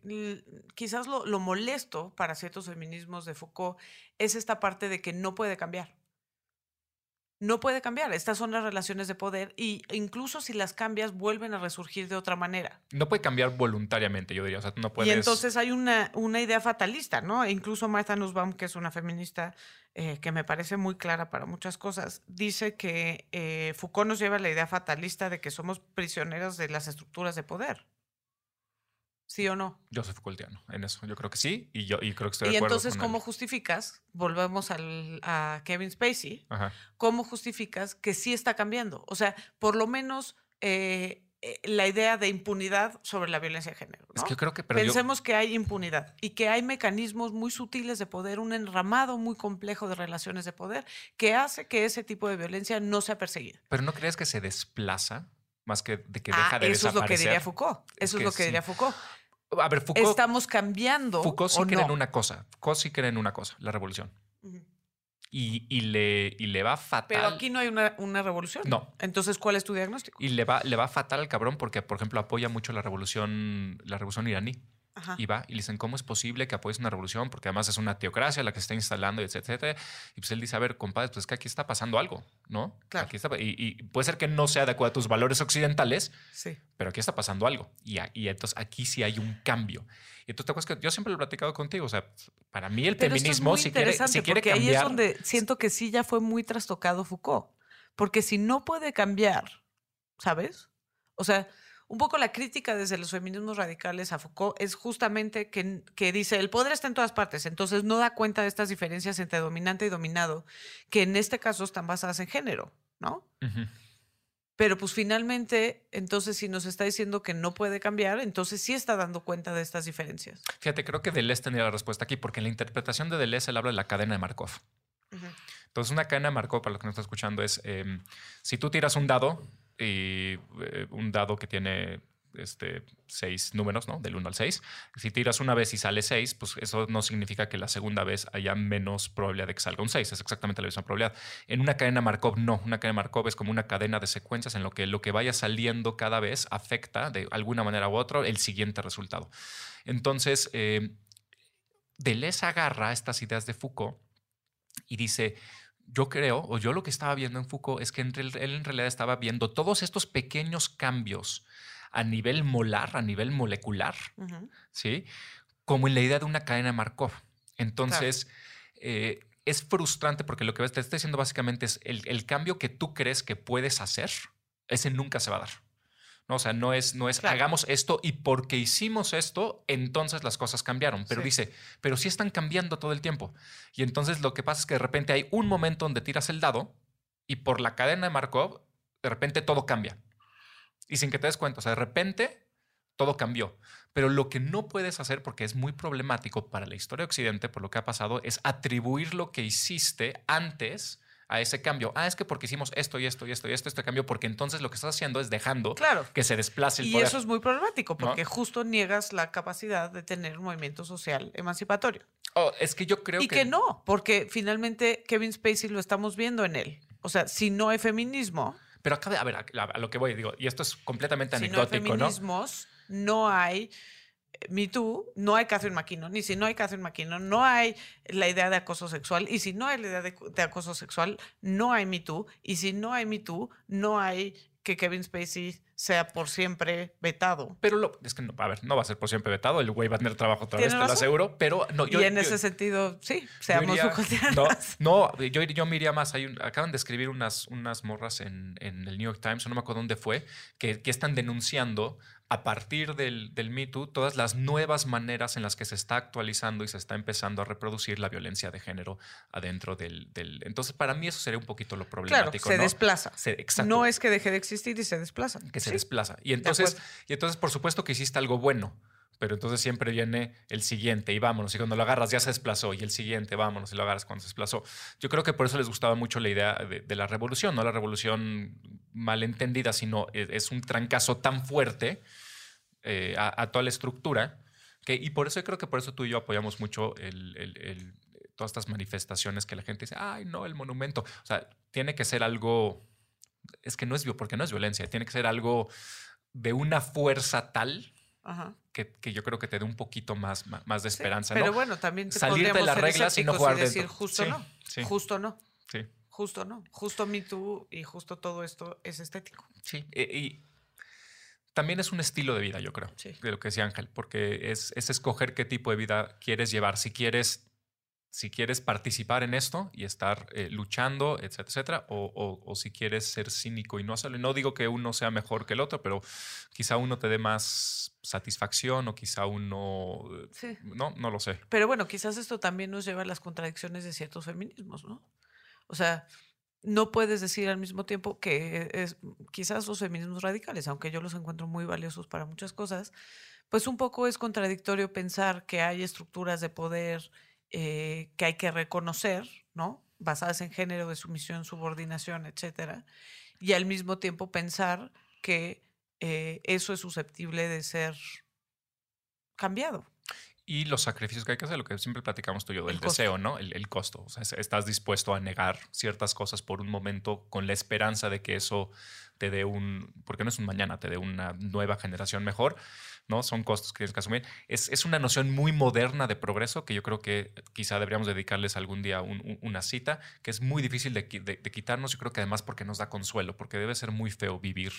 quizás lo, lo molesto para ciertos feminismos de Foucault es esta parte de que no puede cambiar. No puede cambiar. Estas son las relaciones de poder y incluso si las cambias vuelven a resurgir de otra manera. No puede cambiar voluntariamente, yo diría. O sea, no puedes. Y entonces hay una, una idea fatalista, ¿no? E incluso Martha Nussbaum, que es una feminista eh, que me parece muy clara para muchas cosas, dice que eh, Foucault nos lleva a la idea fatalista de que somos prisioneros de las estructuras de poder. ¿Sí o no? Yo soy Foucaultiano en eso. Yo creo que sí y yo y creo que estoy de Y acuerdo. entonces, con ¿cómo él. justificas? Volvemos al, a Kevin Spacey. Ajá. ¿Cómo justificas que sí está cambiando? O sea, por lo menos eh, eh, la idea de impunidad sobre la violencia de género. Es que yo creo que. Pero yo- Pensemos que hay impunidad y que hay mecanismos muy sutiles de poder, un enramado muy complejo de relaciones de poder que hace que ese tipo de violencia no sea perseguida. pero no crees que se desplaza más que de que Ah, deja de eso es lo que diría desaparecer? Foucault. Es Eso es que lo que sí. diría Foucault. A ver, Foucault, Estamos cambiando. Foucault sí cree no. en una cosa. Foucault sí cree en una cosa, la revolución. Y, y le, y le va fatal. Pero aquí no hay una, una revolución. No. Entonces, ¿cuál es tu diagnóstico? Y le va, le va fatal al cabrón porque, por ejemplo, apoya mucho la revolución, la revolución iraní. Ajá. Y va y le dicen, ¿cómo es posible que apoyes una revolución? Porque además es una teocracia la que se está instalando, etcétera, etcétera. Y pues él dice, a ver, compadre, pues es que aquí está pasando algo, ¿no? Claro. Aquí está, y, y puede ser que no sea de acuerdo a tus valores occidentales, Sí. pero aquí está pasando algo. Y, y entonces aquí sí hay un cambio. Y tú te acuerdas que yo siempre lo he platicado contigo. O sea, para mí el Pero es feminismo, muy si quiere, si quiere porque ahí cambiar. es donde siento que sí ya fue muy trastocado Foucault. Porque si no puede cambiar, ¿sabes? O sea, un poco la crítica desde los feminismos radicales a Foucault es justamente que, que dice, el poder está en todas partes, entonces no da cuenta de estas diferencias entre dominante y dominado, que en este caso están basadas en género, ¿no? Pero pues finalmente, entonces si nos está diciendo que no puede cambiar, entonces sí está dando cuenta de estas diferencias. Fíjate, creo que Deleuze tendría la respuesta aquí, porque en la interpretación de Deleuze él habla de la cadena de Markov. Entonces, una cadena de Markov, para los que no están escuchando, es em, si tú tiras un dado y eh, un dado que tiene este, seis números, ¿no? Del 1 al 6. Si tiras una vez y sale 6, pues eso no significa que la segunda vez haya menos probabilidad de que salga un 6. Es exactamente la misma probabilidad. En una cadena Markov, no. Una cadena Markov es como una cadena de secuencias en lo que lo que vaya saliendo cada vez afecta de alguna manera u otra el siguiente resultado. Entonces, eh, Deleuze agarra estas ideas de Foucault y dice, yo creo, o yo lo que estaba viendo en Foucault es que él en realidad estaba viendo todos estos pequeños cambios a nivel molar, a nivel molecular, ¿sí? Como en la idea de una cadena Markov. Entonces, eh, es frustrante porque lo que te estoy diciendo básicamente es el, cambio que tú crees que puedes hacer, ese nunca se va a dar. ¿No? O sea, no es, no es hagamos esto y porque hicimos esto, entonces las cosas cambiaron. Pero dice, pero sí están cambiando todo el tiempo. Y entonces lo que pasa es que de repente hay un momento donde tiras el dado y por la cadena de Markov, de repente todo cambia y sin que te des cuenta. O sea, de repente todo cambió. Pero lo que no puedes hacer, porque es muy problemático para la historia de Occidente, por lo que ha pasado, es atribuir lo que hiciste antes a ese cambio. Ah, es que porque hicimos esto y esto y esto y esto, este cambio, porque entonces lo que estás haciendo es dejando que se desplace el y poder. Y eso es muy problemático, porque justo niegas la capacidad de tener un movimiento social emancipatorio. Oh, es que yo creo que... Y que no, porque finalmente Kevin Spacey lo estamos viendo en él. O sea, si no hay feminismo, pero acá, a ver, a, lo que voy, digo, y esto es completamente si anecdótico, no hay feminismos, ¿no? hay Me Too, no hay Catherine McKinnon, y si no hay Catherine McKinnon, no hay la idea de acoso sexual, y si no hay la idea de, de acoso sexual, no hay Me Too, y si no hay Me Too, no hay que Kevin Spacey sea por siempre vetado. Pero lo, es que, no, a ver, no va a ser por siempre vetado. El güey va a tener trabajo otra vez, te lo aseguro. Pero no, yo. Y en ese sentido, sí, seamos No, no yo, yo me iría más. Hay acaban de escribir unas, unas morras en, en, el New York Times, no me acuerdo dónde fue, que, que están denunciando a partir del, del Me Too todas las nuevas maneras en las que se está actualizando y se está empezando a reproducir la violencia de género adentro del... del entonces, para mí eso sería un poquito lo problemático. Claro, se desplaza. No es que deje de existir y se desplaza. Que se desplaza. Y entonces, y entonces, por supuesto que hiciste algo bueno pero entonces siempre viene el siguiente y vámonos. Y cuando lo agarras ya se desplazó y el siguiente, vámonos y lo agarras cuando se desplazó. Yo creo que por eso les gustaba mucho la idea de, la revolución, no la revolución malentendida, sino e, es, un trancazo tan fuerte eh, a, toda la estructura. Que, y por eso creo que por eso tú y yo apoyamos mucho todas estas manifestaciones que la gente dice, ay, no, el monumento. O sea, tiene que ser algo, es que no es, porque no es violencia, tiene que ser algo de una fuerza tal que, que, yo creo que te dé un poquito más, más de esperanza. pero bueno, también te salir de las reglas y no jugar y decir justo no, justo no. Sí. Justo no. Justo Me Too y justo todo esto es estético. Sí. E, y, también es un estilo de vida, yo creo, de lo que decía Ángel, porque es, es, escoger qué tipo de vida quieres llevar. Si quieres, si quieres participar en esto y estar eh, luchando, etcétera, etcétera, o, o, si quieres ser cínico y no hacerlo. No digo que uno sea mejor que el otro, pero quizá uno te dé más satisfacción o quizá uno... No, no lo sé. Pero bueno, quizás esto también nos lleva a las contradicciones de ciertos feminismos, ¿no? O sea, no puedes decir al mismo tiempo que es, quizás los feminismos radicales, aunque yo los encuentro muy valiosos para muchas cosas, pues un poco es contradictorio pensar que hay estructuras de poder eh, que hay que reconocer, ¿no? Basadas en género, de sumisión, subordinación, etcétera, y al mismo tiempo pensar que eh, eso es susceptible de ser cambiado y los sacrificios que hay que hacer, lo que siempre platicamos tú y yo, del deseo, ¿no? El, costo. O sea, estás dispuesto a negar ciertas cosas por un momento con la esperanza de que eso te dé un, porque no es un mañana, te dé una nueva generación mejor, ¿no? Son costos que tienes que asumir. Es, es una noción muy moderna de progreso que yo creo que quizá deberíamos dedicarles algún día una cita, que es muy difícil de, de, de quitarnos, yo creo que además porque nos da consuelo, porque debe ser muy feo vivir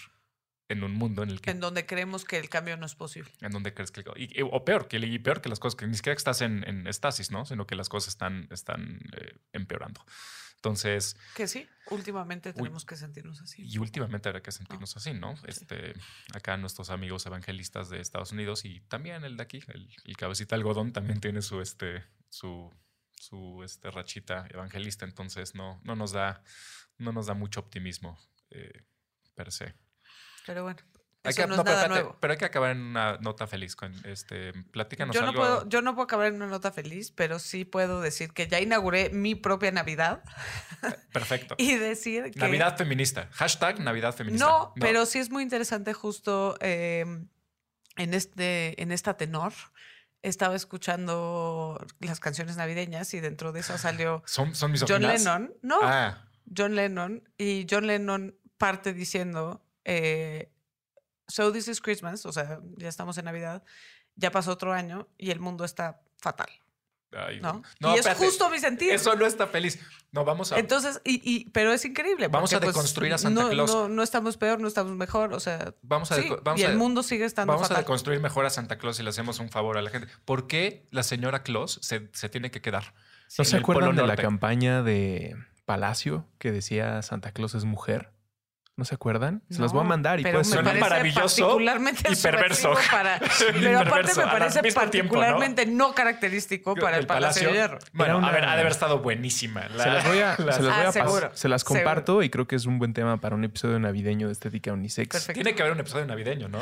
en un mundo en el que... En donde creemos que el cambio no es posible. En donde crees que... Y, o peor, que, y peor que las cosas, que ni siquiera estás en, en estasis, ¿no? Sino que las cosas están, están eh, empeorando. Entonces... Que sí, últimamente tenemos que sentirnos así. Y últimamente habrá que sentirnos así, ¿no? Este, acá nuestros amigos evangelistas de Estados Unidos y también el de aquí, el, el cabecita algodón, también tiene su, este, su, su este, rachita evangelista. Entonces no, no, nos da, no nos da mucho optimismo. Eh, per se. Pero bueno, Hay eso que- no es no, pero, nada espérate, nuevo. pero hay que acabar en una nota feliz. Con, este, platícanos Yo no, algo. puedo, yo no puedo acabar en una nota feliz, pero sí puedo decir que ya inauguré mi propia Navidad Perfecto. y decir que... Navidad feminista. Hashtag Navidad feminista. No, pero sí es muy interesante justo eh, en, este, en esta tenor. Estaba escuchando las canciones navideñas y dentro de eso salió ¿Son, son mis John Lennon. No, Ah, John Lennon. Y John Lennon parte diciendo, eh, So this is Christmas, o sea, ya estamos en Navidad, ya pasó otro año y el mundo está fatal, ay, ¿no? no, y es espérate. justo mi sentido. Eso no está feliz. No, vamos a. Entonces, y, y- pero es increíble. Vamos porque, a deconstruir a Santa no, Claus. No, no estamos peor, no estamos mejor, o sea, vamos a, sí, vamos y a- el mundo sigue estando Vamos a fatal. deconstruir mejor a Santa Claus y le hacemos un favor a la gente. ¿Por qué la señora Claus se, se tiene que quedar? ¿No se acuerdan de la campaña de Palacio que decía Santa Claus es mujer? ¿No se acuerdan? Se las voy a No, mandar y puede parece maravilloso particularmente y perverso. Para, pero aparte me parece tiempo, ¿no? particularmente no característico para el, Palacio de Hierro. Bueno, a ver, ha de haber estado buenísima. La- Se las voy a, la- se las, voy Ah, a pas- seguro, se las seguro. comparto y creo que es un buen tema para un episodio navideño de estética unisex. Perfecto. Tiene que haber un episodio navideño, ¿no?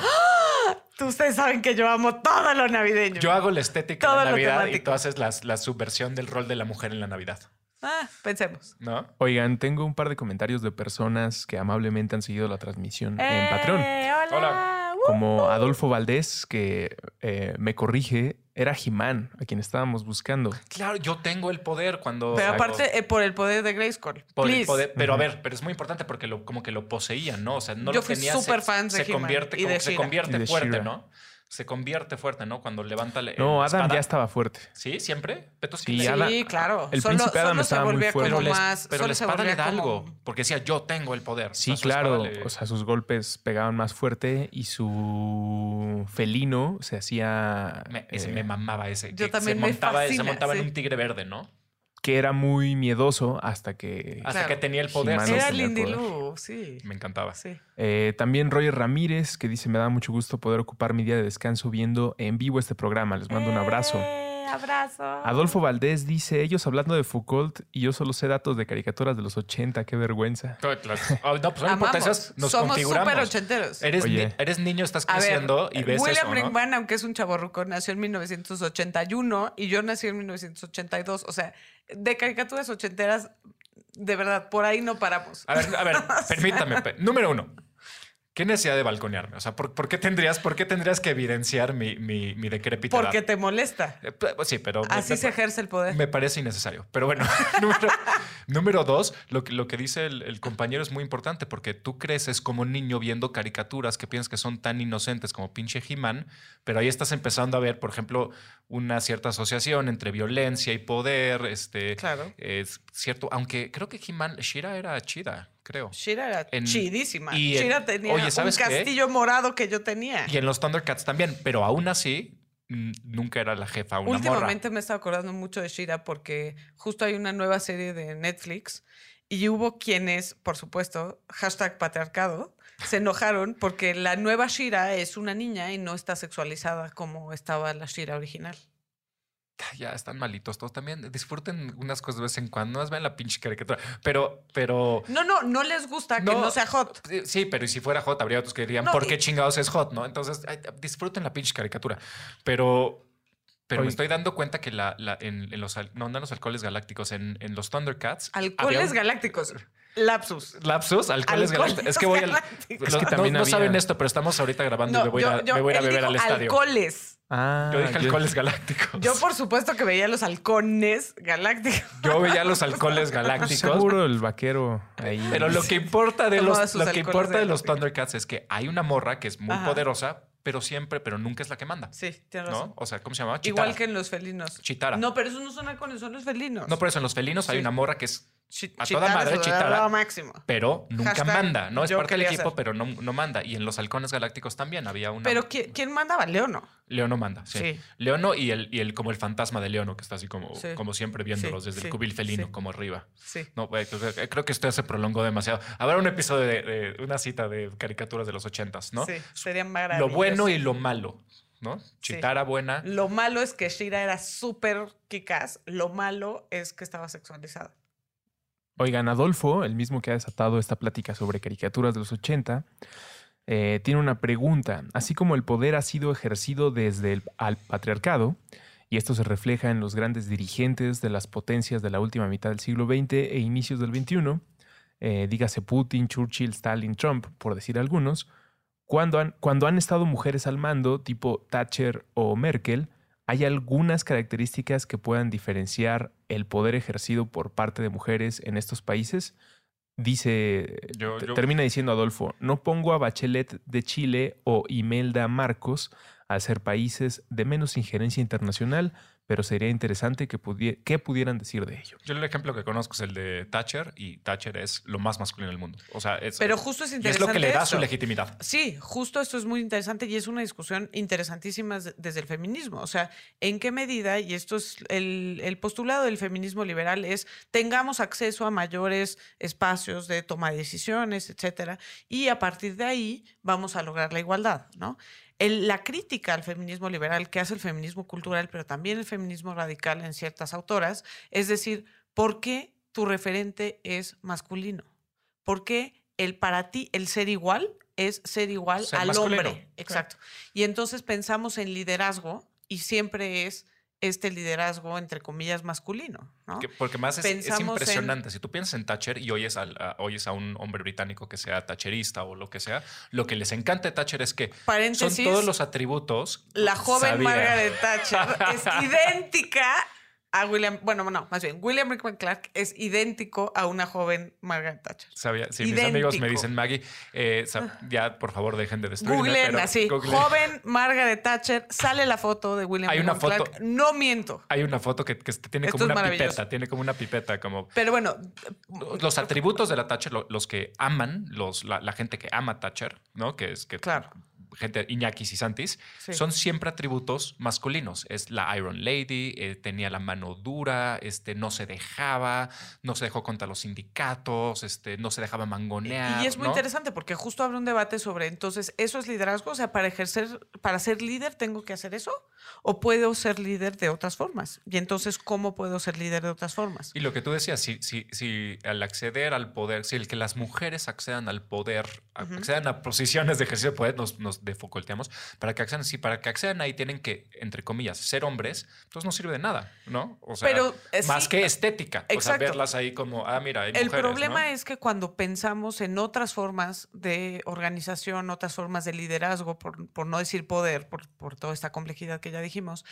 Tú- Ustedes saben que yo amo todo lo navideño. Yo hago la estética Todo de Navidad y tú haces las- la subversión del rol de la mujer en la Navidad, Ah, pensemos. ¿no? Oigan, tengo un par de comentarios de personas que amablemente han seguido la transmisión en Patreon. Eh, hola. Hola. Como Adolfo Valdés, que eh, me corrige, era Jimán, a quien estábamos buscando. Claro, yo tengo el poder cuando... Pero hago- aparte, eh, por el poder de Grayskull. por el poder- pero a ver, pero es muy importante porque lo, como que lo poseían, ¿no? O sea, no Yo lo fui tenía. súper se, fan de se convierte, y de se convierte Y de fuerte. ¿no? Se convierte fuerte, ¿no? Cuando levanta la No, Adam espada. ya estaba fuerte. ¿Sí? ¿Siempre? Que Sí, le- Sí, Adam- claro. el solo, príncipe Adam solo estaba se muy volvía fuerte. pero, como más. pero solo la se espada le volvía da como- algo. Porque decía, yo tengo el poder. Sí, O sea, claro. le- O sea, sus golpes pegaban más fuerte y su felino se hacía. me, ese eh, me mamaba ese. Yo que también se me montaba, se montaba en un tigre verde, ¿no? Que era muy miedoso hasta que. Hasta Claro. que tenía el poder. Sí, no Era sí, tenía Lindy poder. Lou, sí. Me encantaba. Sí. Eh, también Roger Ramírez, que dice: Me da mucho gusto poder ocupar mi día de descanso viendo en vivo este programa. Les mando un abrazo. Abrazo. Adolfo Valdés dice: Ellos hablando de Foucault y yo solo sé datos de caricaturas de los 80. Qué vergüenza. Ah, no, pues no importa, Amamos. esas nos Somos configuramos. súper ochenteros. Eres, Oye. ni- eres niño, estás ver, creciendo y ves William eso, ¿no? Brinkman, aunque es un chaborruco, nació en 1981 y yo nací en 1982. O sea, de caricaturas ochenteras, de verdad, por ahí no paramos. A ver, a ver, permítame. pe- Número uno. ¿Qué necesidad de balconearme? O sea, ¿por, por qué, tendrías, por qué tendrías que evidenciar mi, mi, mi decrépita Porque edad? te molesta. Eh, pues, Sí, pero... Así me, se ejerce el poder. me parece innecesario. Pero bueno, número, número dos, lo que, lo que dice el, el compañero es muy importante porque tú creces como niño viendo caricaturas que piensas que son tan inocentes como pinche He-Man, pero ahí estás empezando a ver, por ejemplo, una cierta asociación entre violencia y poder. Este, Claro. Es cierto, aunque creo que He-Man, Shira era chida, creo. Shira era En- chidísima. y en- Shira tenía oye, ¿sabes un qué? castillo morado que yo tenía. Y en los Thundercats también, pero aún así nunca era la jefa una Últimamente me he estado acordando mucho de Shira porque justo hay una nueva serie de Netflix y hubo quienes, por supuesto, hashtag patriarcado, se enojaron porque la nueva Shira es una niña y no está sexualizada como estaba la Shira original. Ya están malitos todos también. Disfruten unas cosas de vez en cuando. No más ven la pinche caricatura. Pero, pero. No, no, no les gusta que No, sea hot. Sí, pero y si fuera hot, habría otros que dirían, No, ¿por y- qué chingados es hot? ¿No? Entonces, ay, disfruten la pinche caricatura. Pero. Pero me estoy dando cuenta que la, la- en, en los al- no, no en los alcoholes galácticos, en, en los Thundercats. Alcoholes un- galácticos. Lapsus. Lapsus, alcoholes, Alcoholes galácticos. Es que voy al. Es que no- también no, había- saben esto, pero estamos ahorita grabando y me voy, a, yo- me voy beber al estadio. Alcoholes. Ah, Yo dije alcoholes galácticos. Yo, por supuesto, que veía los halcones galácticos. Yo veía los alcoholes Pues galácticos. seguro el vaquero ahí. Pero lo que importa de los, lo que importa de los. Thundercats es que hay una morra que es muy Ajá. poderosa, pero siempre, pero nunca es la que manda. Sí, tienes razón. ¿No? O sea, ¿cómo se llama? Chitara. Igual que en los felinos. Chitara. No, pero esos no son halcones, son los felinos. No, por eso en los felinos hay una morra que es, a toda madre, Chitara. máximo. pero nunca Hashtag, manda. No es parte del equipo, ser. pero no, no manda. Y en los halcones galácticos también había una. Pero ¿quién, quién mandaba? Leono. Leono manda, sí. Sí. Leono y el, y el como el fantasma de Leono, que está así como, Sí. como siempre viéndolos Sí, desde el cubil felino, como arriba. Sí. No, pues, eh, creo que esto se prolongó demasiado. Habrá un episodio de, de una cita de caricaturas de los ochentas, ¿no? Sí, sería Lo bueno y lo malo, ¿no? Chitara buena. Lo malo es que Shira era súper kikaz. Lo malo es que estaba sexualizada. Oigan, Adolfo, el mismo que ha desatado esta plática sobre caricaturas de los 80, eh, tiene una pregunta. Así como el poder ha sido ejercido desde el al patriarcado, y esto se refleja en los grandes dirigentes de las potencias de la última mitad del siglo XX e inicios del XXI, eh, dígase Putin, Churchill, Stalin, Trump, por decir algunos, cuando han, cuando han estado mujeres al mando, tipo Thatcher o Merkel, ¿hay algunas características que puedan diferenciar el poder ejercido por parte de mujeres en estos países? Dice, Yo- te- yo- termina diciendo Adolfo, no pongo a Bachelet de Chile o Imelda Marcos a ser países de menos injerencia internacional, pero sería interesante que, que pudieran decir de ello. Yo el ejemplo que conozco es el de Thatcher y Thatcher es lo más masculino del mundo. O sea, es, Pero justo es y es interesante. lo que le da esto. su legitimidad. Sí, justo esto es muy interesante y es una discusión interesantísima de- desde el feminismo. O sea, ¿en qué medida, y esto es el, el postulado del feminismo liberal, es tengamos acceso a mayores espacios de toma de decisiones, etcétera, y a partir de ahí vamos a lograr la igualdad, ¿no? El- la crítica al feminismo liberal que hace el feminismo cultural, pero también el feminismo radical en ciertas autoras, es decir, ¿por qué tu referente es masculino? ¿Por qué el para ti el ser igual es ser igual Ser al masculino, hombre? claro. Exacto. Y entonces pensamos en liderazgo y siempre es este liderazgo entre comillas masculino, ¿no? Que- porque más es, es Pensamos en- impresionante. Si tú piensas en Thatcher y oyes, al- a, oyes a un hombre británico que sea thatcherista o lo que sea, lo que les encanta de Thatcher es que son todos los atributos. la joven Sabía. Margaret Thatcher es idéntica a William, bueno, no, más bien, William Rickman Clark es idéntico a una joven Margaret Thatcher. Sabía. Si mis amigos me Idéntico. dicen, Maggie, eh, ya por favor dejen de destruirme. Googleen así, joven Margaret Thatcher, sale la foto de William Hay una Rickman foto- Clark. No miento. Hay una foto que, que tiene Esto como una pipeta, tiene como una pipeta, como Pero bueno, los atributos de la Thatcher, lo- los que aman, los, la, la gente que ama Thatcher, ¿no? Que es que Claro. Gente Iñakis y Santis, Sí. son siempre atributos masculinos. Es la Iron Lady, eh, tenía la mano dura, este, no se dejaba, no se dejó contra los sindicatos, este, no se dejaba mangonear. Y es muy ¿no? interesante porque justo abre un debate sobre, entonces, ¿eso es liderazgo? O sea, para ejercer, para ser líder, ¿tengo que hacer eso? ¿O puedo ser líder de otras formas? Y entonces, ¿cómo puedo ser líder de otras formas? Y lo que tú decías, si, si, si al acceder al poder, si el que las mujeres accedan al poder, accedan a posiciones de ejercicio de poder, nos, nos defocolteamos, para que accedan, si para que accedan ahí tienen que, entre comillas, ser hombres, entonces no sirve de nada, ¿no? O sea, Pero, eh, más sí, que estética. O sea, exacto. verlas ahí como, ah, mira, hay El mujeres, problema ¿no? es que cuando pensamos en otras formas de organización, otras formas de liderazgo, por, por no decir poder, por, por toda esta complejidad que ya dijimos,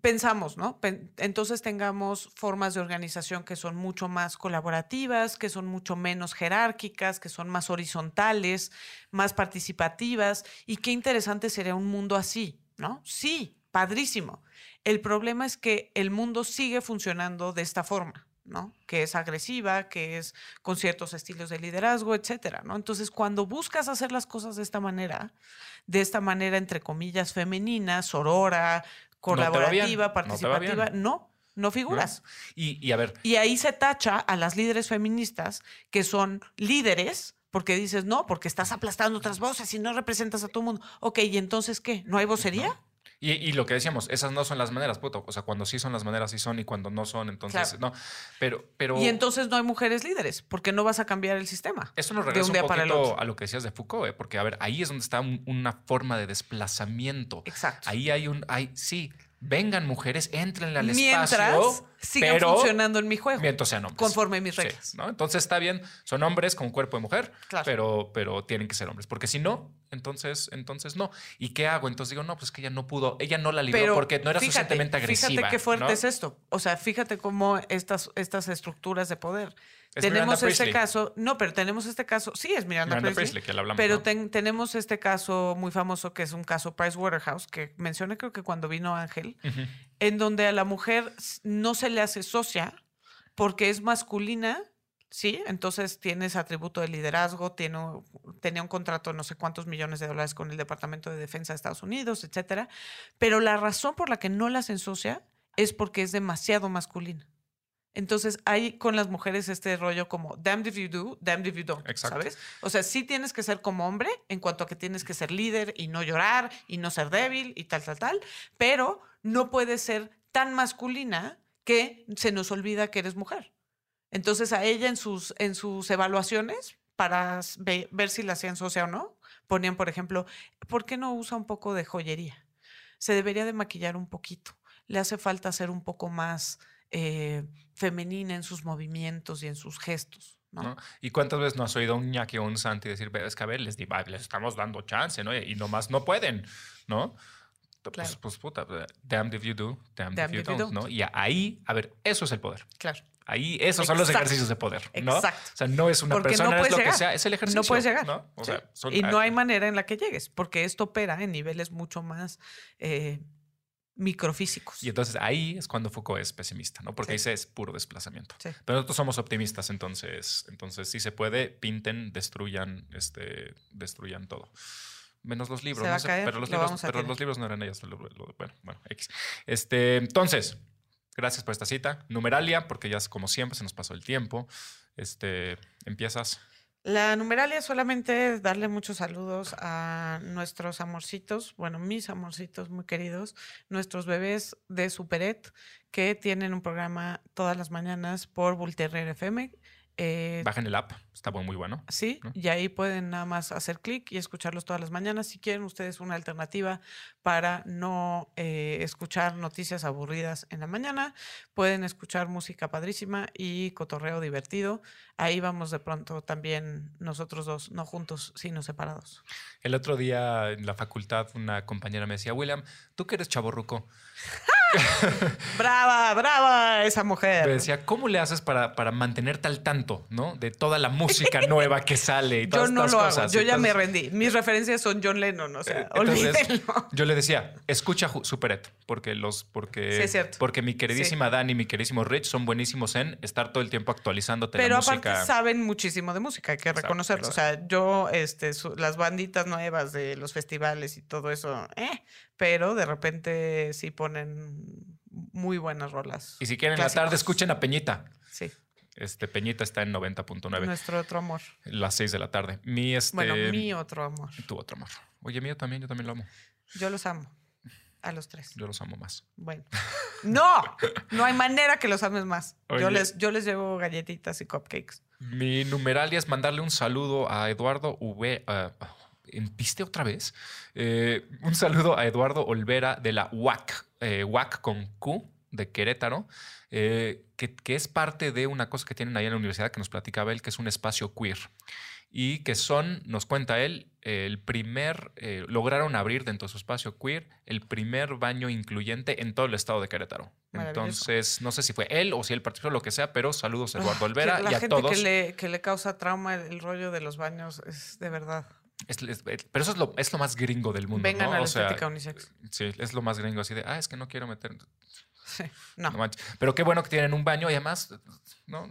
pensamos, ¿no? Entonces tengamos formas de organización que son mucho más colaborativas, que son mucho menos jerárquicas, que son más horizontales, más participativas. Y qué interesante sería un mundo así, ¿no? Sí, padrísimo. El problema es que el mundo sigue funcionando de esta forma. ¿no? Que es agresiva, que es con ciertos estilos de liderazgo, etcétera, ¿no? Entonces, cuando buscas hacer las cosas de esta manera, de esta manera, entre comillas, femenina, sorora, colaborativa, no participativa, no, no figuras. Y, y a ver, Y ahí se tacha a las líderes feministas que son líderes porque dices, no, porque estás aplastando otras voces y no representas a todo el mundo. Ok, ¿y entonces qué? ¿No hay vocería? Y, y lo que decíamos, esas no son las maneras, puto. O sea, cuando sí son las maneras, sí son, y cuando no son, entonces Claro. no. Pero, pero Y entonces no hay mujeres líderes, porque no vas a cambiar el sistema. Eso nos regresa un un, poquito a lo que decías de Foucault, ¿eh? porque a ver, ahí es donde está un- una forma de desplazamiento. Exacto. Ahí hay un, hay, sí, vengan mujeres, entren al Mientras espacio, sigan pero funcionando en mi juego. mientras sean hombres. Conforme mis Sí, reglas. ¿no? Entonces está bien, son hombres con cuerpo de mujer, Claro. pero, pero tienen que ser hombres, porque si no, entonces, entonces no. ¿Y qué hago? Entonces digo, no, pues que ella no pudo, ella no la libró Pero porque no era fíjate, suficientemente agresiva. Fíjate qué fuerte ¿no? es esto. O sea, fíjate cómo estas, estas estructuras de poder. Es tenemos Miranda este Priestley. caso, no, pero tenemos este caso, sí es Miranda, Miranda Priestley, Priestley, que la hablamos. pero ¿no? ten- tenemos este caso muy famoso que es un caso Price Waterhouse, que mencioné creo que cuando vino Ángel, en donde a la mujer no se le hace socia porque es masculina, ¿sí? Entonces tiene ese atributo de liderazgo, tiene, tenía un contrato de no sé cuántos millones de dólares con el Departamento de Defensa de Estados Unidos, etcétera. Pero la razón por la que no la hacen socia es porque es demasiado masculina. Entonces hay con las mujeres este rollo como damned if you do, damned if you don't, Exacto. ¿sabes? O sea, sí tienes que ser como hombre en cuanto a que tienes que ser líder y no llorar y no ser débil y tal, tal, tal, pero no puedes ser tan masculina que se nos olvida que eres mujer. Entonces a ella en sus, en sus evaluaciones, para ve- ver si la hacían socia o no, ponían, por ejemplo, ¿por qué no usa un poco de joyería? Se debería de maquillar un poquito. Le hace falta ser un poco más eh, femenina en sus movimientos y en sus gestos. ¿no? ¿no? ¿Y cuántas veces no has oído a un ñaki o un santi decir, "Ve, es que a ver, les, les estamos dando chance, ¿no? Y nomás no pueden, ¿no? Pues, Claro. pues puta, damned if you do, damned, Damned if you if you don't, ¿no? Y ahí, a ver, eso es el poder. Claro. Ahí, esos son los ejercicios de poder, ¿no? Exacto. O sea, no es una Porque persona, no es lo que sea, es el ejercicio. No puedes llegar. ¿no? O Sí. sea, son- y no hay manera en la que llegues, porque esto opera en niveles mucho más eh, microfísicos. Y entonces ahí es cuando Foucault es pesimista, ¿no? Porque Sí. dice es puro desplazamiento. Sí. Pero nosotros somos optimistas, entonces, entonces si se puede, pinten, destruyan, este, destruyan todo. Menos los libros, Se va no a sé, caer, pero los lo libros, pero los libros no eran lo- lo- bueno, bueno, X. Este, entonces, gracias por esta cita. Numeralia, porque ya es como siempre, se nos pasó el tiempo. Este, empiezas. La numeralia es solamente darle muchos saludos a nuestros amorcitos, bueno, mis amorcitos muy queridos, nuestros bebés de Superet, que tienen un programa todas las mañanas por Volterrer FM. Eh, Bajen el app, está muy bueno. Sí, ¿no? y ahí pueden nada más hacer clic y escucharlos todas las mañanas. Si quieren ustedes una alternativa para no eh, escuchar noticias aburridas en la mañana, pueden escuchar música padrísima y cotorreo divertido. Ahí vamos de pronto también nosotros dos, no juntos, sino separados. El otro día en la facultad una compañera me decía, William, tú que eres chaborruco, ¡Brava, brava esa me mujer! decía, ¿cómo le haces para, para mantenerte al tanto, ¿no? De toda la música nueva que sale y Yo todas no estas lo hago, cosas. yo ya me rendí. Mis referencias son John Lennon, o sea, Eh, entonces, olvídenlo. Yo le decía, escucha Superet, porque los, porque, Sí, porque mi queridísima Dani y mi queridísimo Rich son buenísimos en estar todo el tiempo actualizándote Pero la aparte música. saben muchísimo de música, hay que Exacto, reconocerlo. O sea, yo, este, su- las banditas nuevas de los festivales y todo eso, eh, pero de repente sí ponen muy buenas rolas. Y si quieren en la tarde, escuchen a Peñita. Sí, Este, Peñita está en 90.9, nuestro otro amor. las 6 de la tarde. Mi, este, Bueno, mi otro amor. Tu otro amor. Oye, mío también, yo también lo amo. Yo los amo. A los tres. Yo los amo más. Bueno. ¡No! No hay manera que los ames más. Oye. Yo les, yo les llevo galletitas y cupcakes. Mi numeralia es mandarle un saludo a Eduardo V. ah, ¿Viste otra vez? Eh, un saludo a Eduardo Olvera de la UAC, eh, UAC con Q de Querétaro, eh, que, que es parte de una cosa que tienen ahí en la universidad que nos platicaba él, que es un espacio queer. Y que son, nos cuenta él, el primer, eh, lograron abrir dentro de su espacio queer el primer baño incluyente en todo el estado de Querétaro. Entonces, no sé si fue él o si él participó, lo que sea, pero saludos a Eduardo Ah, Olvera que la y a gente todos. que le, que le causa trauma el, el rollo de los baños es de verdad. Es- es- pero eso es lo, es lo más gringo del mundo. Vengan ¿no? a la O sea, estética unisex. Sí, es lo más gringo, así de, ah, es que no quiero meter. Sí, no. Pero qué bueno que tienen un baño y además, ¿no?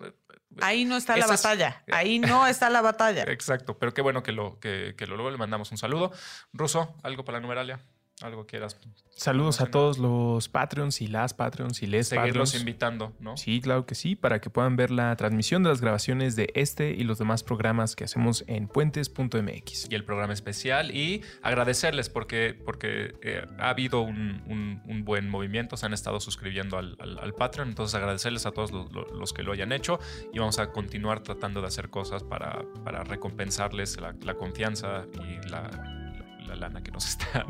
Ahí no está la batalla. Ahí no está la batalla. Exacto, pero qué bueno que lo, que, que lo luego le mandamos un saludo. Ruso, algo para la numeralia, algo quieras Saludos a todos los Patreons y las Patreons y les seguirlos Patreons. invitando, ¿no? Sí, claro que sí, para que puedan ver la transmisión de las grabaciones de este y los demás programas que hacemos en puentes.mx. y el programa especial y agradecerles porque, porque eh, ha habido un, un- un buen movimiento, se han estado suscribiendo al, al- al Patreon, entonces agradecerles a todos lo- lo- los, que lo hayan hecho y vamos a continuar tratando de hacer cosas para, para recompensarles la, la confianza y la, la- la lana que nos están,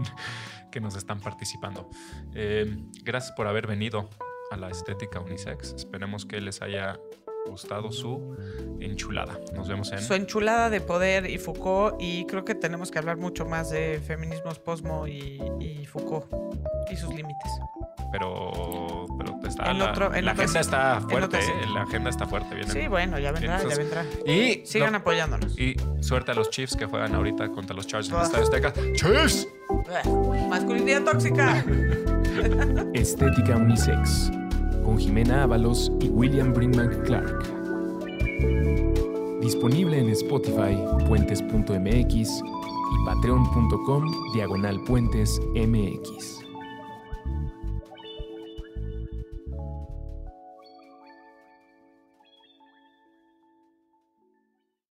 que nos están participando. Eh, gracias por haber venido a la estética unisex, esperemos que les haya gustado su enchulada. Nos vemos en... Su enchulada de poder y Foucault. Y creo que tenemos que hablar mucho más de feminismos posmo y, y Foucault y sus límites. pero, pero está En la, otro- en la otro agenda sí. está fuerte, sí. ¿eh? la agenda está fuerte. vienen- Sí, bueno, ya vendrá, ya vendrá. Y, Sigan no, apoyándonos. y suerte a los Chiefs que juegan ahorita contra los Chargers en el. Estadio Azteca. ¡Chiefs! Masculinidad tóxica. Estética Unisex, con Jimena Ábalos y William Brinkman Clark. Disponible en Spotify, puentes.mx y patreon.com diagonal puentes mx.